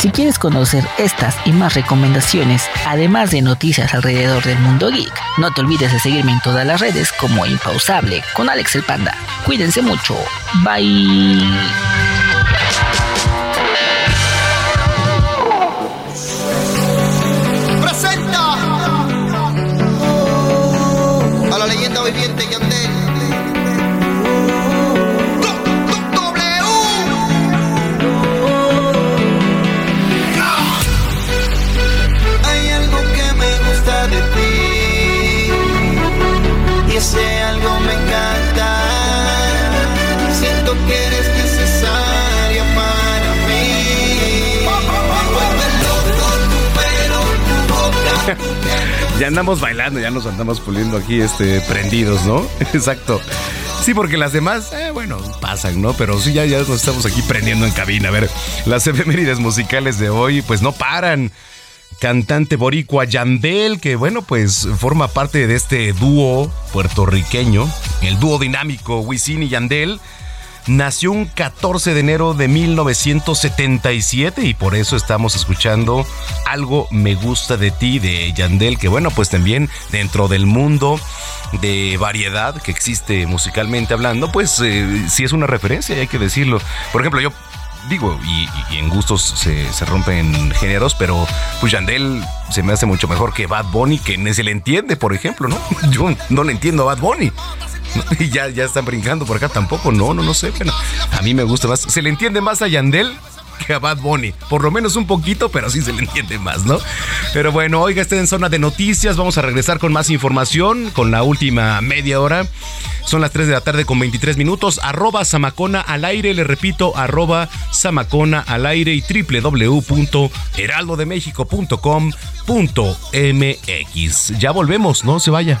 Si quieres conocer estas y más recomendaciones, además de noticias alrededor del mundo geek, no te olvides de seguirme en todas las redes como Impausable con Alex el Panda. Cuídense mucho. Bye. Yandel. Ya andamos bailando, ya nos andamos puliendo aquí, este, prendidos, ¿no? Exacto. Sí, porque las demás, eh, bueno, pasan, ¿no? Pero sí, ya, ya nos estamos aquí prendiendo en cabina. A ver, las efemérides musicales de hoy, pues no paran. Cantante boricua Yandel, que bueno, pues forma parte de este dúo puertorriqueño, el dúo dinámico Wisin y Yandel nació un 14 de enero de 1977 y por eso estamos escuchando Algo me gusta de ti de Yandel, que bueno, pues también dentro del mundo de variedad que existe musicalmente hablando, pues eh, sí es una referencia, hay que decirlo. Por ejemplo, yo digo, y, en gustos se, se, rompen géneros, pero pues Yandel se me hace mucho mejor que Bad Bunny, que ni se le entiende, por ejemplo, ¿no? Yo no le entiendo a Bad Bunny. Y ya, ya están brincando por acá tampoco, no, no, no sé, bueno, a mí me gusta más, se le entiende más a Yandel que a Bad Bunny. Por lo menos un poquito, pero sí se le entiende más, ¿no? Pero bueno, oiga, estén en zona de noticias. Vamos a regresar con más información con la última media hora. Son las 3 de la tarde con 23 minutos. Arroba Samacona al aire. Le repito, arroba Samacona al aire y www.heraldodemexico.com.mx. Ya volvemos, no se vaya.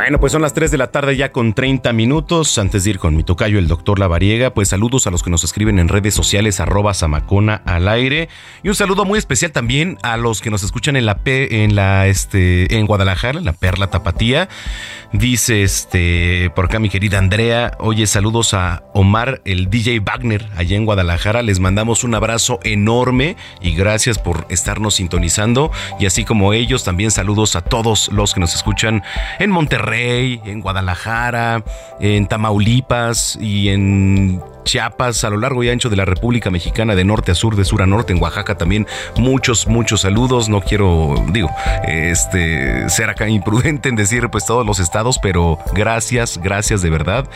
Bueno, pues son las 3 de la tarde ya con 30 minutos. Antes de ir con mi tocayo, el doctor Lavariega, pues saludos a los que nos escriben en redes sociales, arroba Samacona al aire. Y un saludo muy especial también a los que nos escuchan en la P, en la este, en Guadalajara, en la Perla Tapatía. Dice este, por acá mi querida Andrea, oye, saludos a Omar, el DJ Wagner, allá en Guadalajara. Les mandamos un abrazo enorme y gracias por estarnos sintonizando. Y así como ellos, también saludos a todos los que nos escuchan en Monterrey en Guadalajara, en Tamaulipas y en Chiapas, a lo largo y ancho de la República Mexicana, de norte a sur, de sur a norte, en Oaxaca también. Muchos, muchos saludos. No quiero, digo, este, ser acá imprudente en decir pues todos los estados, pero gracias, gracias de verdad,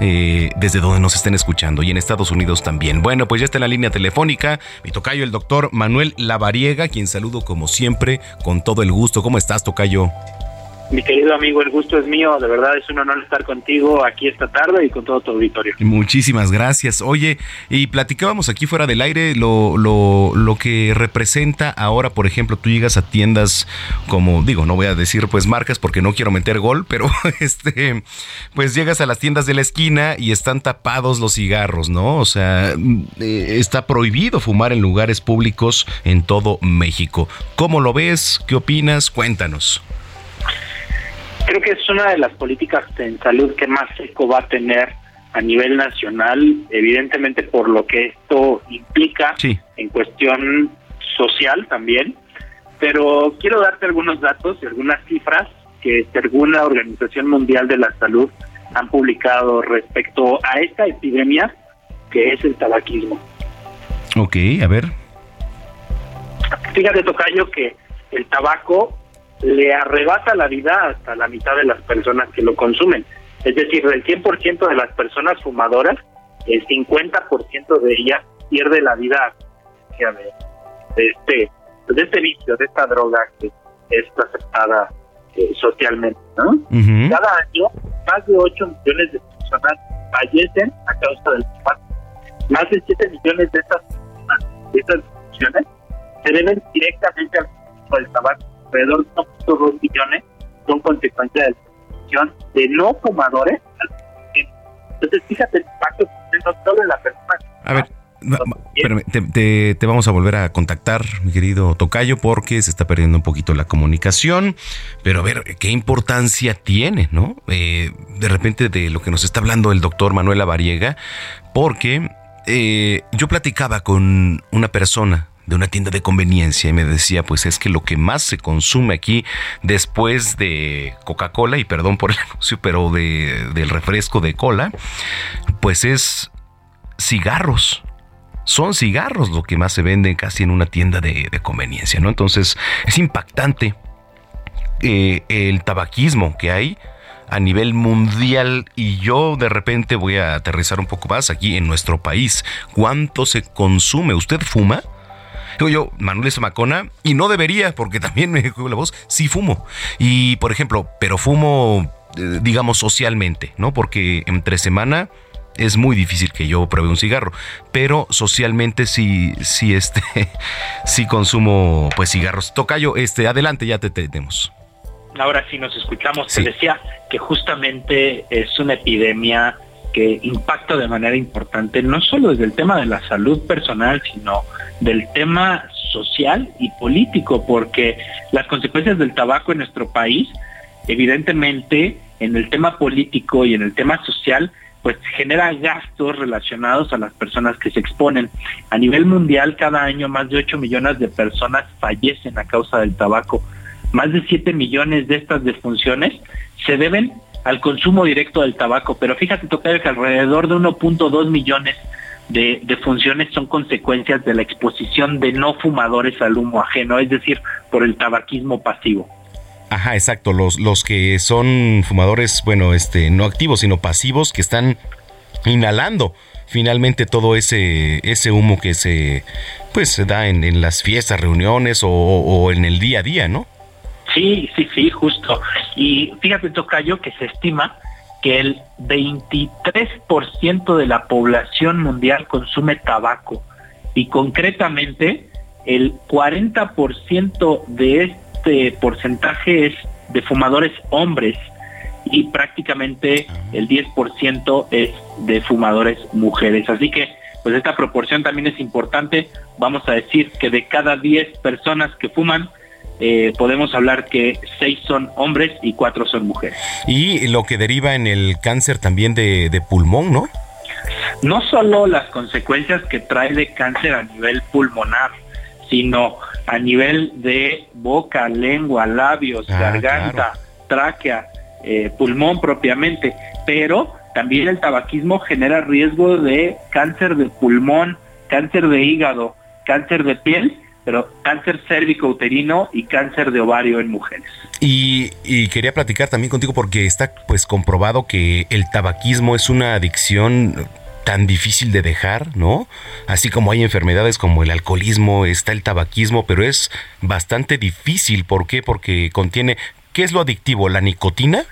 eh, desde donde nos estén escuchando y en Estados Unidos también. Bueno, pues ya está en la línea telefónica mi tocayo, el doctor Manuel Lavariega, quien saludo como siempre con todo el gusto. ¿Cómo estás, tocayo? Mi querido amigo, el gusto es mío. De verdad es un honor estar contigo aquí esta tarde y con todo tu auditorio. Muchísimas gracias. Oye, y platicábamos aquí fuera del aire lo, lo, lo que representa ahora, por ejemplo, tú llegas a tiendas como, digo, no voy a decir pues marcas porque no quiero meter gol, pero este, pues llegas a las tiendas de la esquina y están tapados los cigarros, ¿no? O sea, eh, está prohibido fumar en lugares públicos en todo México. ¿Cómo lo ves? ¿Qué opinas? Cuéntanos creo que es una de las políticas en salud que más eco va a tener a nivel nacional, evidentemente por lo que esto implica en cuestión social también, pero quiero darte algunos datos y algunas cifras que según la Organización Mundial de la Salud han publicado respecto a esta epidemia que es el tabaquismo. Ok, a ver. Fíjate, Tocayo, que el tabaco le arrebata la vida hasta la mitad de las personas que lo consumen. Es decir, del 100% de las personas fumadoras, el 50% de ellas pierde la vida de este, de este vicio, de esta droga que es aceptada eh, socialmente. ¿no? Cada año, más de 8 millones de personas fallecen a causa del tabaco. Más de 7 millones de estas de estas se deben directamente al tabaco. Alrededor de 1.2 millones son consecuencia de la de no fumadores. Entonces, fíjate el impacto que no solo en la persona. A ver, Espérame, te, te, vamos a volver a contactar, mi querido Tocayo, porque se está perdiendo un poquito la comunicación. Pero a ver, ¿qué importancia tiene, no? Eh, de repente de lo que nos está hablando el doctor Manuel Avariega, porque eh, yo platicaba con una persona de una tienda de conveniencia y me decía, pues es que lo que más se consume aquí después de Coca-Cola, y perdón por el anuncio, pero de, del refresco de cola, pues es cigarros son cigarros lo que más se vende casi en una tienda de, conveniencia, ¿no? Entonces es impactante eh, el tabaquismo que hay a nivel mundial y yo de repente voy a aterrizar un poco más aquí en nuestro país. ¿Cuánto se consume? ¿Usted fuma? Digo yo, Manuel Zamacona, y no debería, porque también me juego la voz, sí fumo. Y por ejemplo, pero fumo, eh, digamos, socialmente, ¿no? Porque entre semana es muy difícil que yo pruebe un cigarro, pero socialmente sí, sí, este, sí consumo pues cigarros. Tocayo, este, adelante, ya te tenemos. Ahora sí nos escuchamos. Te decía que justamente es una epidemia que impacta de manera importante, no solo desde el tema de la salud personal, sino del tema social y político, porque las consecuencias del tabaco en nuestro país, evidentemente, en el tema político y en el tema social, pues genera gastos relacionados a las personas que se exponen. A nivel mundial, cada año más de 8 millones de personas fallecen a causa del tabaco. Más de 7 millones de estas defunciones se deben al consumo directo del tabaco, pero fíjate, tocar que alrededor de 1.2 millones de defunciones son consecuencias de la exposición de no fumadores al humo ajeno, es decir, por el tabaquismo pasivo. Ajá, exacto. Los, los que son fumadores, bueno, este, no activos, sino pasivos, que están inhalando finalmente todo ese, ese humo que se, pues, se da en, las fiestas, reuniones o, o, en el día a día, ¿no? Sí, sí, sí, justo. Y fíjate, Tocayo, que se estima que el 23% de la población mundial consume tabaco y concretamente el 40% de este porcentaje es de fumadores hombres y prácticamente el 10% es de fumadores mujeres. Así que pues esta proporción también es importante. Vamos a decir que de cada 10 personas que fuman, eh, podemos hablar que 6 son hombres y 4 son mujeres. Y lo que deriva en el cáncer también de, de pulmón, ¿no? No solo las consecuencias que trae de cáncer a nivel pulmonar, sino a nivel de boca, lengua, labios, ah, garganta, tráquea, eh, pulmón propiamente, pero también el tabaquismo genera riesgo de cáncer de pulmón, cáncer de hígado, cáncer de piel, pero cáncer cérvico uterino y cáncer de ovario en mujeres. Y, y, quería platicar también contigo porque está pues comprobado que el tabaquismo es una adicción tan difícil de dejar, ¿no? Así como hay enfermedades como el alcoholismo, está el tabaquismo, pero es bastante difícil. ¿Por qué? Porque contiene, ¿qué es lo adictivo? ¿La nicotina?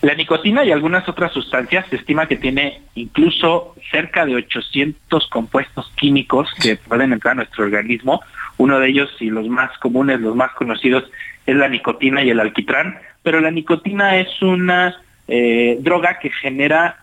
La nicotina y algunas otras sustancias se estima que tiene incluso cerca de 800 compuestos químicos que pueden entrar a nuestro organismo. Uno de ellos y los más comunes, los más conocidos, es la nicotina y el alquitrán. Pero la nicotina es una eh, droga que genera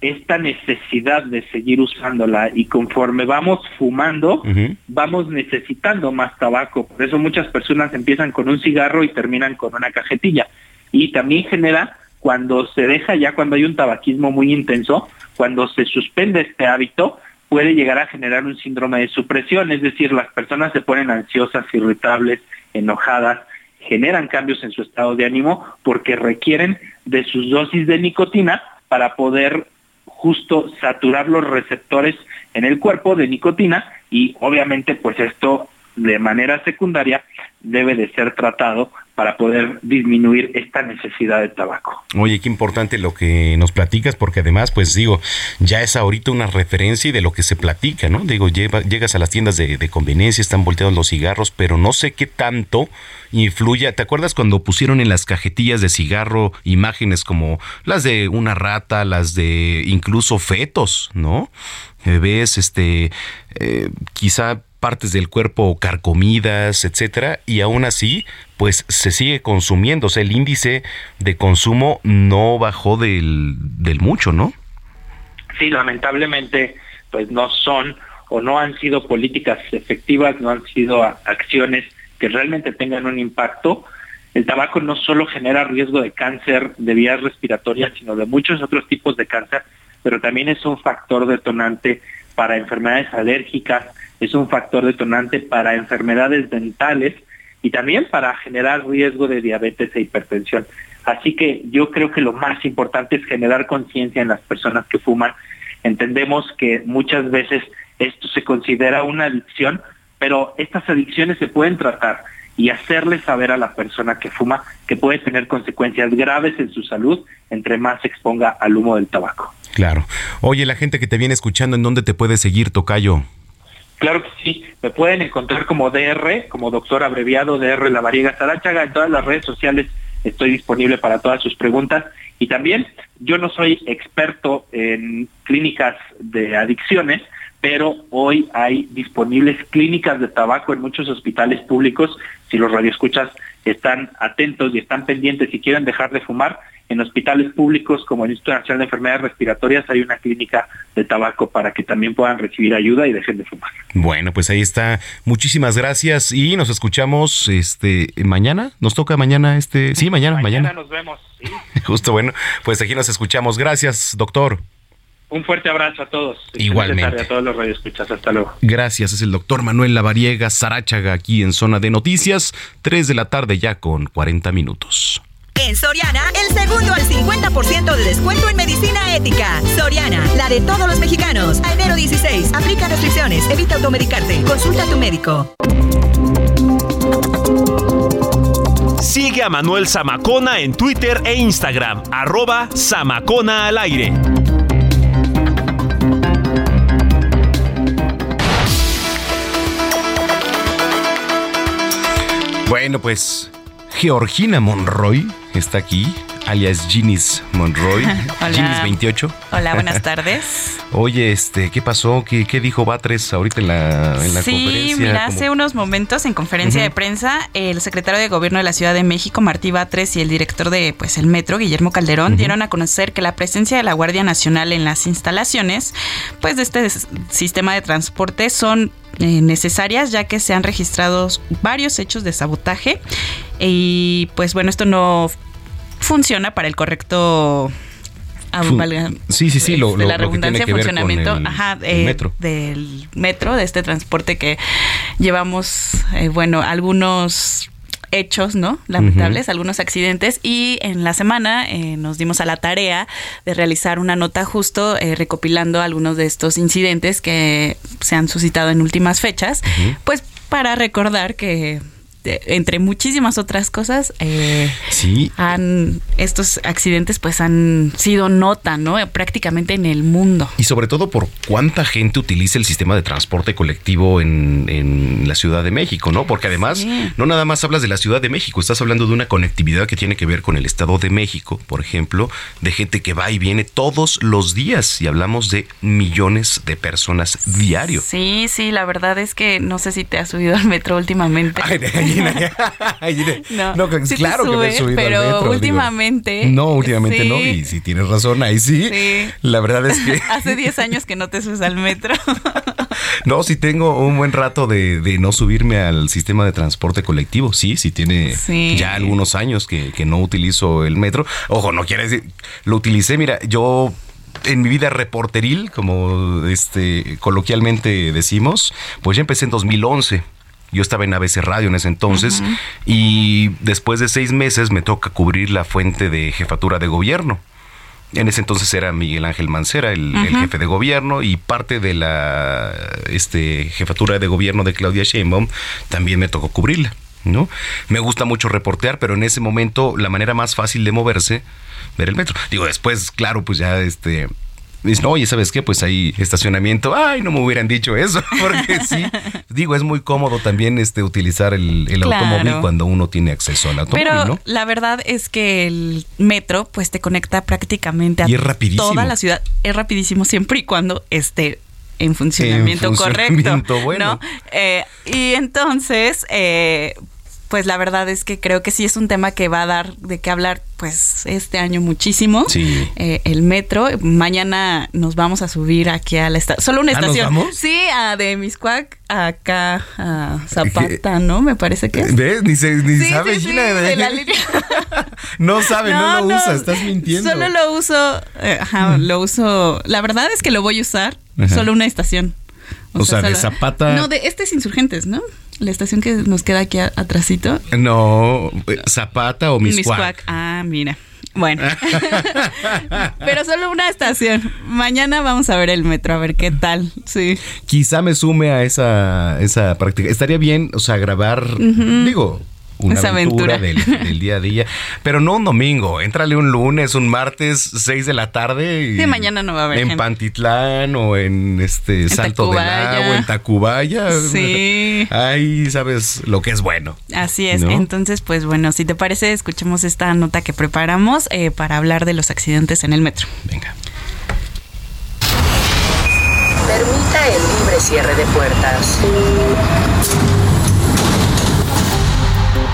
esta necesidad de seguir usándola y conforme vamos fumando, vamos necesitando más tabaco. Por eso muchas personas empiezan con un cigarro y terminan con una cajetilla. Y también genera cuando se deja ya, cuando hay un tabaquismo muy intenso, cuando se suspende este hábito, puede llegar a generar un síndrome de supresión, es decir, las personas se ponen ansiosas, irritables, enojadas, generan cambios en su estado de ánimo porque requieren de sus dosis de nicotina para poder justo saturar los receptores en el cuerpo de nicotina y obviamente pues esto de manera secundaria debe de ser tratado para poder disminuir esta necesidad de tabaco. Oye, qué importante lo que nos platicas, porque además, pues digo, ya es ahorita una referencia y de lo que se platica, ¿no? Digo, llegas a las tiendas de, conveniencia, están volteados los cigarros, pero no sé qué tanto influye. ¿Te acuerdas cuando pusieron en las cajetillas de cigarro imágenes como las de una rata, las de incluso fetos, ¿no? Ves, este, eh, quizá partes del cuerpo carcomidas, etcétera, y aún así, pues se sigue consumiendo. O sea, el índice de consumo no bajó del, del mucho, ¿no? Sí, lamentablemente, pues no son o no han sido políticas efectivas, no han sido acciones que realmente tengan un impacto. El tabaco no solo genera riesgo de cáncer de vías respiratorias, sino de muchos otros tipos de cáncer, pero también es un factor detonante para enfermedades alérgicas, es un factor detonante para enfermedades dentales y también para generar riesgo de diabetes e hipertensión. Así que yo creo que lo más importante es generar conciencia en las personas que fuman. Entendemos que muchas veces esto se considera una adicción, pero estas adicciones se pueden tratar y hacerle saber a la persona que fuma que puede tener consecuencias graves en su salud entre más se exponga al humo del tabaco. Claro. Oye, la gente que te viene escuchando, ¿en dónde te puede seguir, Tocayo? Claro que sí, me pueden encontrar como DR, como doctor abreviado DR La Variega Sarachaga, en todas las redes sociales estoy disponible para todas sus preguntas y también yo no soy experto en clínicas de adicciones, pero hoy hay disponibles clínicas de tabaco en muchos hospitales públicos. Si los radioescuchas están atentos y están pendientes y quieren dejar de fumar, en hospitales públicos como el Instituto Nacional de Enfermedades Respiratorias hay una clínica de tabaco para que también puedan recibir ayuda y dejen de fumar. Bueno, pues ahí está. Muchísimas gracias y nos escuchamos este mañana. Nos toca mañana este, sí, mañana, mañana. nos vemos. Justo bueno, pues aquí nos escuchamos. Gracias, doctor. Un fuerte abrazo a todos. Igualmente. a todos los radioescuchas. Hasta luego. Gracias. Es el doctor Manuel Lavariega Sarachaga aquí en Zona de Noticias. 3 de la tarde ya con 40 minutos. En Soriana, el segundo al 50% de descuento en medicina ética. Soriana, la de todos los mexicanos. A enero 16. Aplica restricciones. Evita automedicarte. Consulta a tu médico. Sigue a Manuel Zamacona en Twitter e Instagram. Arroba Zamacona al aire. Bueno, pues Georgina Monroy está aquí, alias Ginis Monroy. Ginis 28. Hola, buenas tardes. Oye, este, ¿qué pasó? ¿Qué, qué dijo Batres ahorita en la, en la sí, conferencia? Sí, mira, hace unos momentos en conferencia de prensa, el secretario de Gobierno de la Ciudad de México, Martí Batres, y el director de pues el Metro, Guillermo Calderón, dieron a conocer que la presencia de la Guardia Nacional en las instalaciones, pues de este sistema de transporte son eh, necesarias ya que se han registrado varios hechos de sabotaje y pues bueno esto no funciona para el correcto sí, sí, sí, lo, de la redundancia que funcionamiento eh, metro. del metro, de este transporte que llevamos, eh, bueno, algunos hechos, ¿no? Lamentables, algunos accidentes y en la semana eh, nos dimos a la tarea de realizar una nota justo recopilando algunos de estos incidentes que se han suscitado en últimas fechas, pues para recordar que entre muchísimas otras cosas, eh, sí. han, estos accidentes pues han sido nota, ¿no? Prácticamente en el mundo. Y sobre todo por cuánta gente utiliza el sistema de transporte colectivo en, en la Ciudad de México, ¿no? Porque además, no nada más hablas de la Ciudad de México, estás hablando de una conectividad que tiene que ver con el Estado de México, por ejemplo, de gente que va y viene todos los días y hablamos de millones de personas diario. Sí, sí, la verdad es que no sé si te has subido al metro últimamente. no, claro que me he subido pero al metro, últimamente. no, últimamente no. Y si tienes razón, ahí sí. La verdad es que. Hace 10 años que no te subes al metro. no, sí tengo un buen rato de, de, no subirme al sistema de transporte colectivo. Sí, sí tiene ya algunos años que, que no utilizo el metro. Ojo, no quiere decir. Lo utilicé, mira, yo en mi vida reporteril, como este coloquialmente decimos, pues ya empecé en 2011. Yo estaba en ABC Radio en ese entonces y después de seis meses me toca cubrir la fuente de jefatura de gobierno. En ese entonces era Miguel Ángel Mancera, el, el jefe de gobierno, y parte de la este, jefatura de gobierno de Claudia Sheinbaum también me tocó cubrirla. ¿no? Me gusta mucho reportear, pero en ese momento la manera más fácil de moverse, ver el metro. Digo, después, claro, pues ya este Dicen, oye, ¿sabes qué? Pues hay estacionamiento. Ay, no me hubieran dicho eso, porque sí. Digo, es muy cómodo también este utilizar el, el Claro. automóvil cuando uno tiene acceso al automóvil, Pero ¿no? la verdad es que el metro pues te conecta prácticamente a Y es rapidísimo. toda la ciudad. Es rapidísimo siempre y cuando esté en funcionamiento, En funcionamiento, correcto. bueno. ¿no? Eh, y entonces, eh, pues la verdad es que creo que sí es un tema que va a dar de qué hablar pues este año muchísimo. Sí. Eh, el metro. Mañana nos vamos a subir aquí a la estación. Solo una ¿Ah, nos estación. vamos? Sí, a de Miscuac acá a Zapata, ¿no? Me parece que es. ¿Ves? Ni, se, ni Sí, sabe sí, Gina de, de la línea. No sabe, no, No, lo no. usa, estás mintiendo. Solo lo uso, eh, ajá, lo uso. La verdad es que lo voy a usar Ajá. solo una estación. O sea, de solo- Zapata- No, de este es Insurgentes, ¿no? La estación que nos queda aquí a- atrasito. No, eh, Zapata o Miscuac. Ah, mira. Bueno. Pero solo una estación. Mañana vamos a ver el metro, a ver qué tal. Sí. Quizá me sume a esa, esa práctica. Estaría bien, o sea, grabar, digo, una Esa aventura, aventura. Del, del día a día. Pero no un domingo, éntrale un lunes, un martes, 6 de la tarde. Y Sí, mañana no va a haber En gente. Pantitlán o en este Salto del. Agua, en Tacubaya. Sí. Ahí sabes lo que es bueno. Así es. ¿No? Entonces, pues bueno, si te parece, escuchemos esta nota que preparamos eh, para hablar de los accidentes en el metro. Venga. Permita el libre cierre de puertas.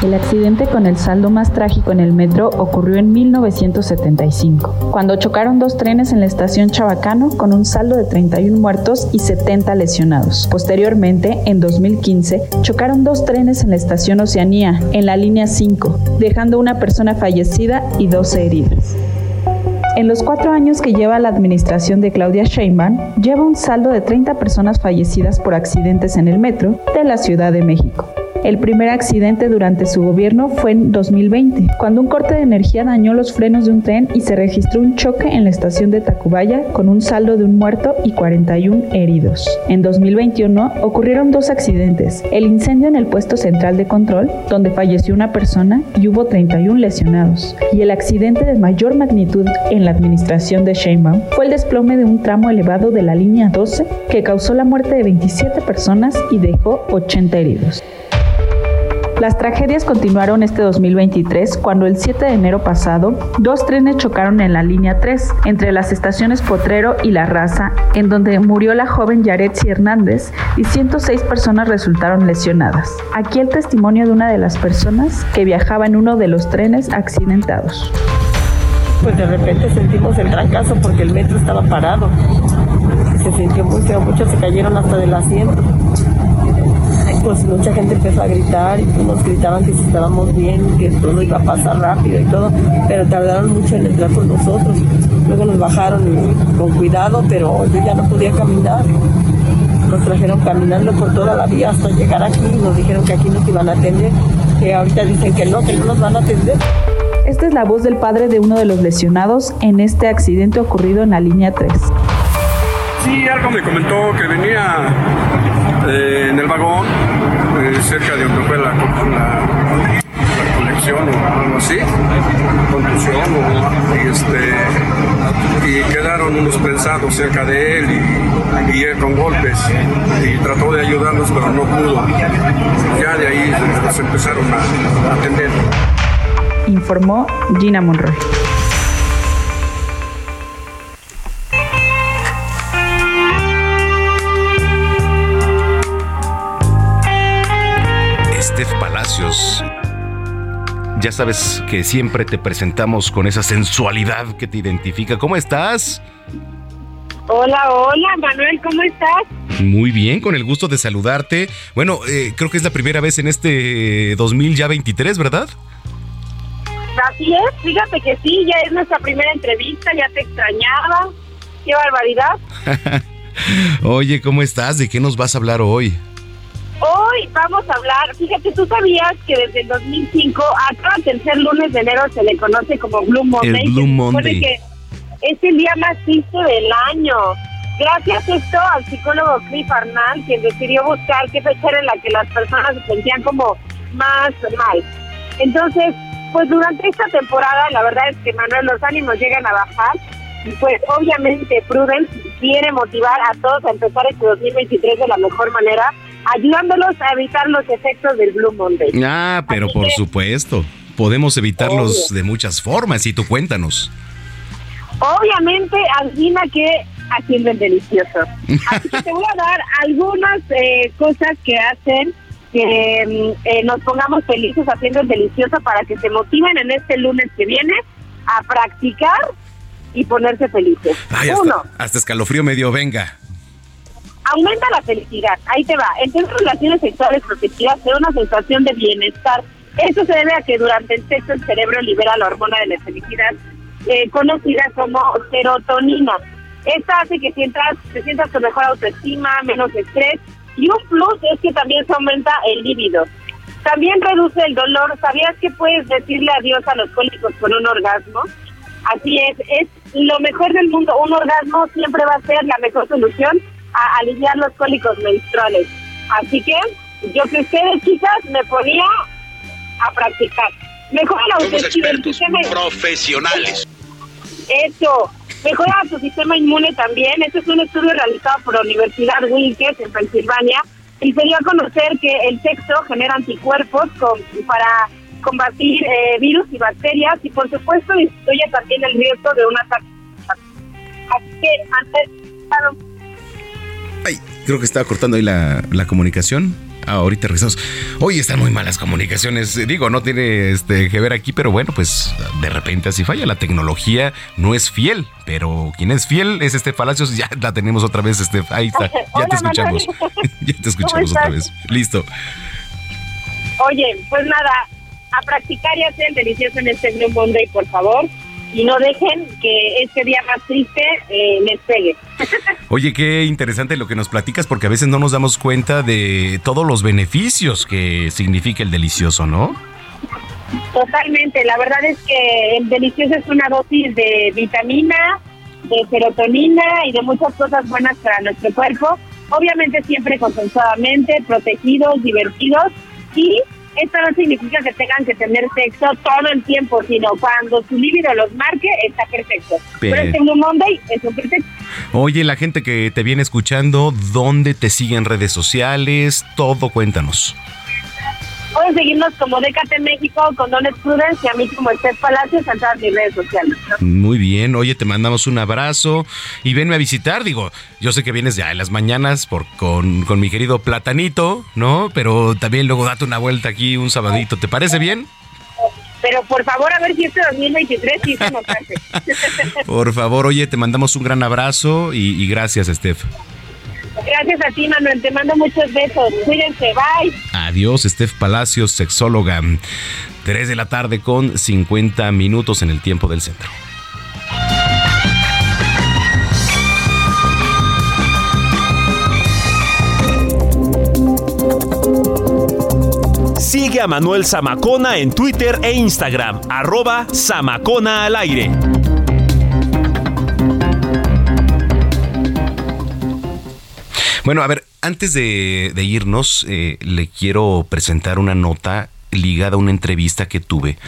El accidente con el saldo más trágico en el metro ocurrió en 1975, cuando chocaron dos trenes en la estación Chabacano con un saldo de 31 muertos y 70 lesionados. Posteriormente, en 2015, chocaron dos trenes en la estación Oceanía, en la línea 5, dejando una persona fallecida y 12 heridas. En los cuatro años que lleva la administración de Claudia Sheinbaum, lleva un saldo de 30 personas fallecidas por accidentes en el metro de la Ciudad de México. El primer accidente durante su gobierno fue en 2020, cuando un corte de energía dañó los frenos de un tren y se registró un choque en la estación de Tacubaya con un saldo de un muerto y 41 heridos. En 2021 ocurrieron dos accidentes, el incendio en el puesto central de control, donde falleció una persona y hubo 31 lesionados, y el accidente de mayor magnitud en la administración de Sheinbaum fue el desplome de un tramo elevado de la línea 12 que causó la muerte de 27 personas y dejó 80 heridos. Las tragedias continuaron este 2023 cuando el 7 de enero pasado dos trenes chocaron en la línea 3 entre las estaciones Potrero y La Raza, en donde murió la joven Yaretsi Hernández y 106 personas resultaron lesionadas. Aquí el testimonio de una de las personas que viajaba en uno de los trenes accidentados. Pues de repente sentimos el gran caso porque el metro estaba parado. Se sintió muy feo, muchos se cayeron hasta del asiento. Pues mucha gente empezó a gritar y unos gritaban que si estábamos bien, que todo iba a pasar rápido y todo, pero tardaron mucho en entrar con nosotros. Luego nos bajaron con cuidado, pero yo ya no podía caminar. Nos trajeron caminando por toda la vía hasta llegar aquí y nos dijeron que aquí nos iban a atender, que ahorita dicen que no, que no nos van a atender. Esta es la voz del padre de uno de los lesionados en este accidente ocurrido en la línea 3. Sí, algo me comentó que venía eh, en el vagón eh, cerca de donde fue la, la, colección o algo así, contusión o, y, este, y quedaron unos prensados cerca de él y, y él con golpes y trató de ayudarlos pero no pudo. Ya de ahí los empezaron a, a atender. Informó Gina Monroy. Palacios. Ya sabes que siempre te presentamos con esa sensualidad que te identifica. ¿Cómo estás? Hola, hola, Manuel, ¿cómo estás? Muy bien, con el gusto de saludarte. Bueno, eh, creo que es la primera vez en este 2023, ¿verdad? Así es, fíjate que sí, ya es nuestra primera entrevista, ya te extrañaba. Qué barbaridad. Oye, ¿cómo estás? ¿De qué nos vas a hablar hoy? Hoy vamos a hablar, fíjate, tú sabías que desde el 2005 a cada tercer lunes de enero se le conoce como Blue Monday. El Blue Monday. que es el día más triste del año. Gracias esto al psicólogo Cliff Arnall, quien decidió buscar qué fecha era en la que las personas se sentían como más mal. Entonces, pues durante esta temporada, la verdad es que Manuel, los ánimos llegan a bajar y pues obviamente Prudence quiere motivar a todos a empezar este 2023 de la mejor manera, ayudándolos a evitar los efectos del Blue Monday. Ah, pero por supuesto, podemos evitarlos de muchas formas y tú cuéntanos. Obviamente, adivina que haciendo el delicioso. Así que te voy a dar algunas eh, cosas que hacen que mm, eh, nos pongamos felices haciendo el delicioso para que se motiven en este lunes que viene a practicar y ponerse felices. Ay, hasta, Uno, hasta escalofrío medio, venga. Aumenta la felicidad, ahí te va. En tener relaciones sexuales protegidas te da una sensación de bienestar. Eso se debe a que durante el sexo el cerebro libera la hormona de la felicidad, eh, conocida como serotonina. Esta hace que sientas, te sientas con mejor autoestima, menos estrés y un plus es que también se aumenta el líbido. También reduce el dolor. ¿Sabías que puedes decirle adiós a los cólicos con un orgasmo? Así es, es lo mejor del mundo. Un orgasmo siempre va a ser la mejor solución a aliviar los cólicos menstruales. Así que yo que ustedes, chicas, me ponía a practicar. Mejora la autoestima. profesionales. Eso. Mejora su sistema inmune también. Este es un estudio realizado por la Universidad Wilkes en Pensilvania y se dio a conocer que el sexo genera anticuerpos con, para combatir eh, virus y bacterias y por supuesto disminuye también el riesgo de una ataque. Así que antes... Creo que estaba cortando ahí la, la comunicación. Ah, ahorita regresamos. Hoy están muy malas comunicaciones. Digo, no tiene este, que ver aquí, pero bueno, pues de repente así falla. La tecnología no es fiel, pero quien es fiel es este Palacios. Ya la tenemos otra vez, este. Ahí está. Ya te escuchamos. ya te escuchamos otra vez. Listo. Oye, pues nada, a practicar y hacer el delicioso en este Blue Monday, por favor y no dejen que este día más triste eh, les pegue. Oye, qué interesante lo que nos platicas porque a veces no nos damos cuenta de todos los beneficios que significa el delicioso, ¿no? Totalmente, la verdad es que el delicioso es una dosis de vitamina, de serotonina y de muchas cosas buenas para nuestro cuerpo, obviamente siempre consensuadamente, protegidos, divertidos y esto no significa que tengan que tener sexo todo el tiempo, sino cuando su líbido los marque, está perfecto. Pero, este Blue Monday es un perfecto. Oye, la gente que te viene escuchando, ¿dónde te siguen redes sociales? Todo, cuéntanos. Pueden seguirnos como Décate México con Don Prudence y a mí como Esther Palacios en todas mis redes sociales. Muy bien, oye, te mandamos un abrazo y venme a visitar. Digo, yo sé que vienes ya en las mañanas por, con, con mi querido Platanito, ¿no? Pero también luego date una vuelta aquí un sabadito, ¿te parece bien? Pero por favor, a ver si este 2023 sí se nos hace. por favor, oye, te mandamos un gran abrazo y, y gracias, Steph. Gracias a ti, Manuel. Te mando muchos besos. Cuídense. Bye. Adiós, Steph Palacios, sexóloga. 3 de la tarde con 50 minutos en el tiempo del centro. Sigue a Manuel Zamacona en Twitter e Instagram, arroba Zamacona al aire. Bueno, a ver, antes de, irnos, eh, le quiero presentar una nota ligada a una entrevista que tuve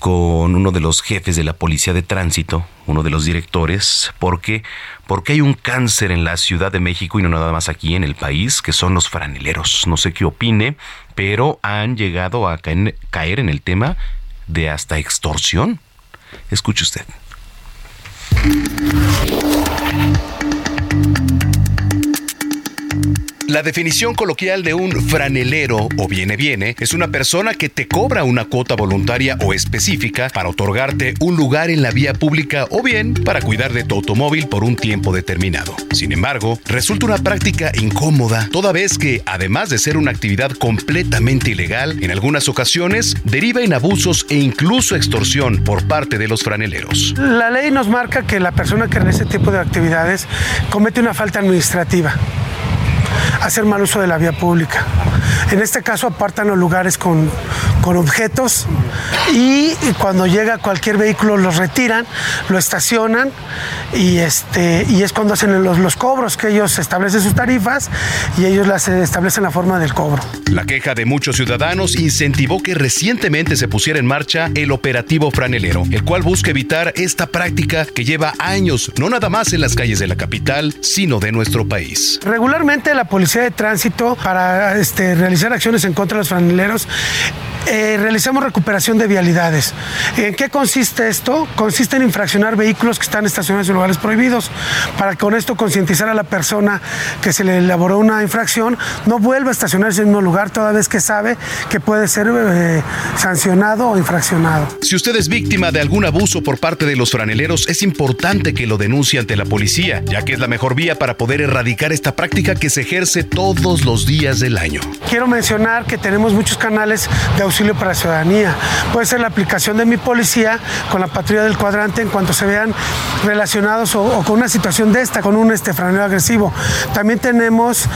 con uno de los jefes de la policía de tránsito, uno de los directores, porque porque hay un cáncer en la Ciudad de México y no nada más aquí en el país, que son los franeleros. No sé qué opine, pero han llegado a caer en el tema de hasta extorsión. Escuche usted. La definición coloquial de un franelero o viene viene es una persona que te cobra una cuota voluntaria o específica para otorgarte un lugar en la vía pública o bien para cuidar de tu automóvil por un tiempo determinado. Sin embargo, resulta una práctica incómoda toda vez que, además de ser una actividad completamente ilegal, en algunas ocasiones deriva en abusos e incluso extorsión por parte de los franeleros. La ley nos marca que la persona que realiza este tipo de actividades comete una falta administrativa hacer mal uso de la vía pública. En este caso apartan los lugares con, con objetos y, cuando llega cualquier vehículo los retiran, lo estacionan y, este, y es cuando hacen los, los cobros, que ellos establecen sus tarifas y ellos las establecen la forma del cobro. La queja de muchos ciudadanos incentivó que recientemente se pusiera en marcha el operativo franelero, el cual busca evitar esta práctica que lleva años, no nada más en las calles de la capital, sino de nuestro país. Regularmente la Policía de Tránsito, para este, realizar acciones en contra de los franeleros, eh, realizamos recuperación de vialidades. ¿En qué consiste esto? Consiste en infraccionar vehículos que están estacionados en lugares prohibidos, para con esto concientizar a la persona que se le elaboró una infracción, no vuelva a estacionarse en el mismo lugar toda vez que sabe que puede ser eh, sancionado o infraccionado. Si usted es víctima de algún abuso por parte de los franeleros, es importante que lo denuncie ante la policía, ya que es la mejor vía para poder erradicar esta práctica que se ejerce todos los días del año. Quiero mencionar que tenemos muchos canales de auxilio para la ciudadanía. Puede ser la aplicación de mi policía con la patrulla del cuadrante en cuanto se vean relacionados o, con una situación de esta, con un este, franelero agresivo. También tenemos,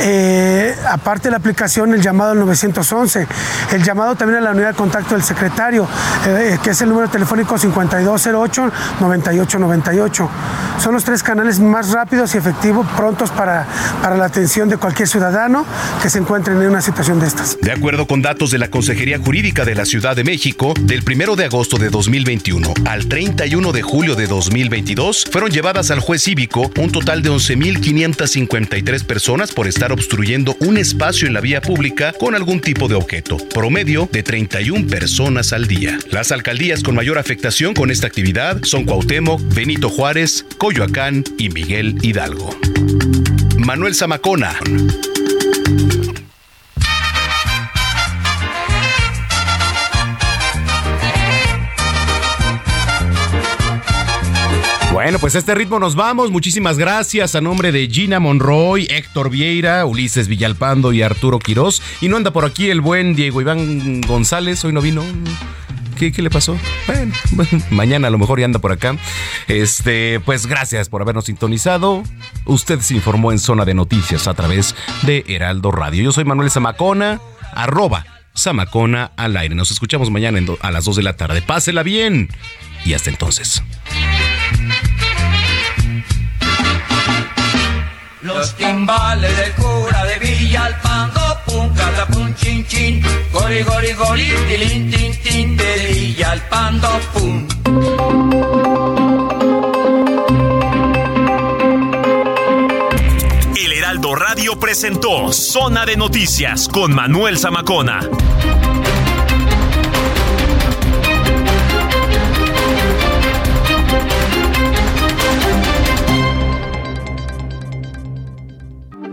eh, aparte de la aplicación, el llamado al 911, el llamado también a la unidad de contacto del secretario, eh, que es el número telefónico 5208-9898. Son los tres canales más rápidos y efectivos, prontos para, para la atención de cualquier ciudadano que se encuentre en una situación de estas. De acuerdo con datos de la Consejería Jurídica de la Ciudad de México, del 1 de agosto de 2021 al 31 de julio de 2022, fueron llevadas al juez cívico un total de 11.553 personas por estar obstruyendo un espacio en la vía pública con algún tipo de objeto, promedio de 31 personas al día. Las alcaldías con mayor afectación con esta actividad son Cuauhtémoc, Benito Juárez, Coyoacán y Miguel Hidalgo. Manuel Zamacona. Bueno, pues a este ritmo nos vamos. Muchísimas gracias a nombre de Gina Monroy, Héctor Vieira, Ulises Villalpando y Arturo Quirós. Y no anda por aquí el buen Diego Iván González, hoy no vino. ¿Qué, le pasó? Bueno, mañana a lo mejor ya anda por acá. Este, pues gracias por habernos sintonizado. Usted se informó en Zona de Noticias a través de Heraldo Radio. Yo soy Manuel Zamacona, arroba Zamacona al aire. Nos escuchamos mañana a las 2 de la tarde. Pásela bien y hasta entonces. Los timbales del cura de Villalpando, pum, cada pum, chin, chin, gori, gori, gori, tilín, tin, tin, de Villalpando, pum. El Heraldo Radio presentó Zona de Noticias con Manuel Zamacona.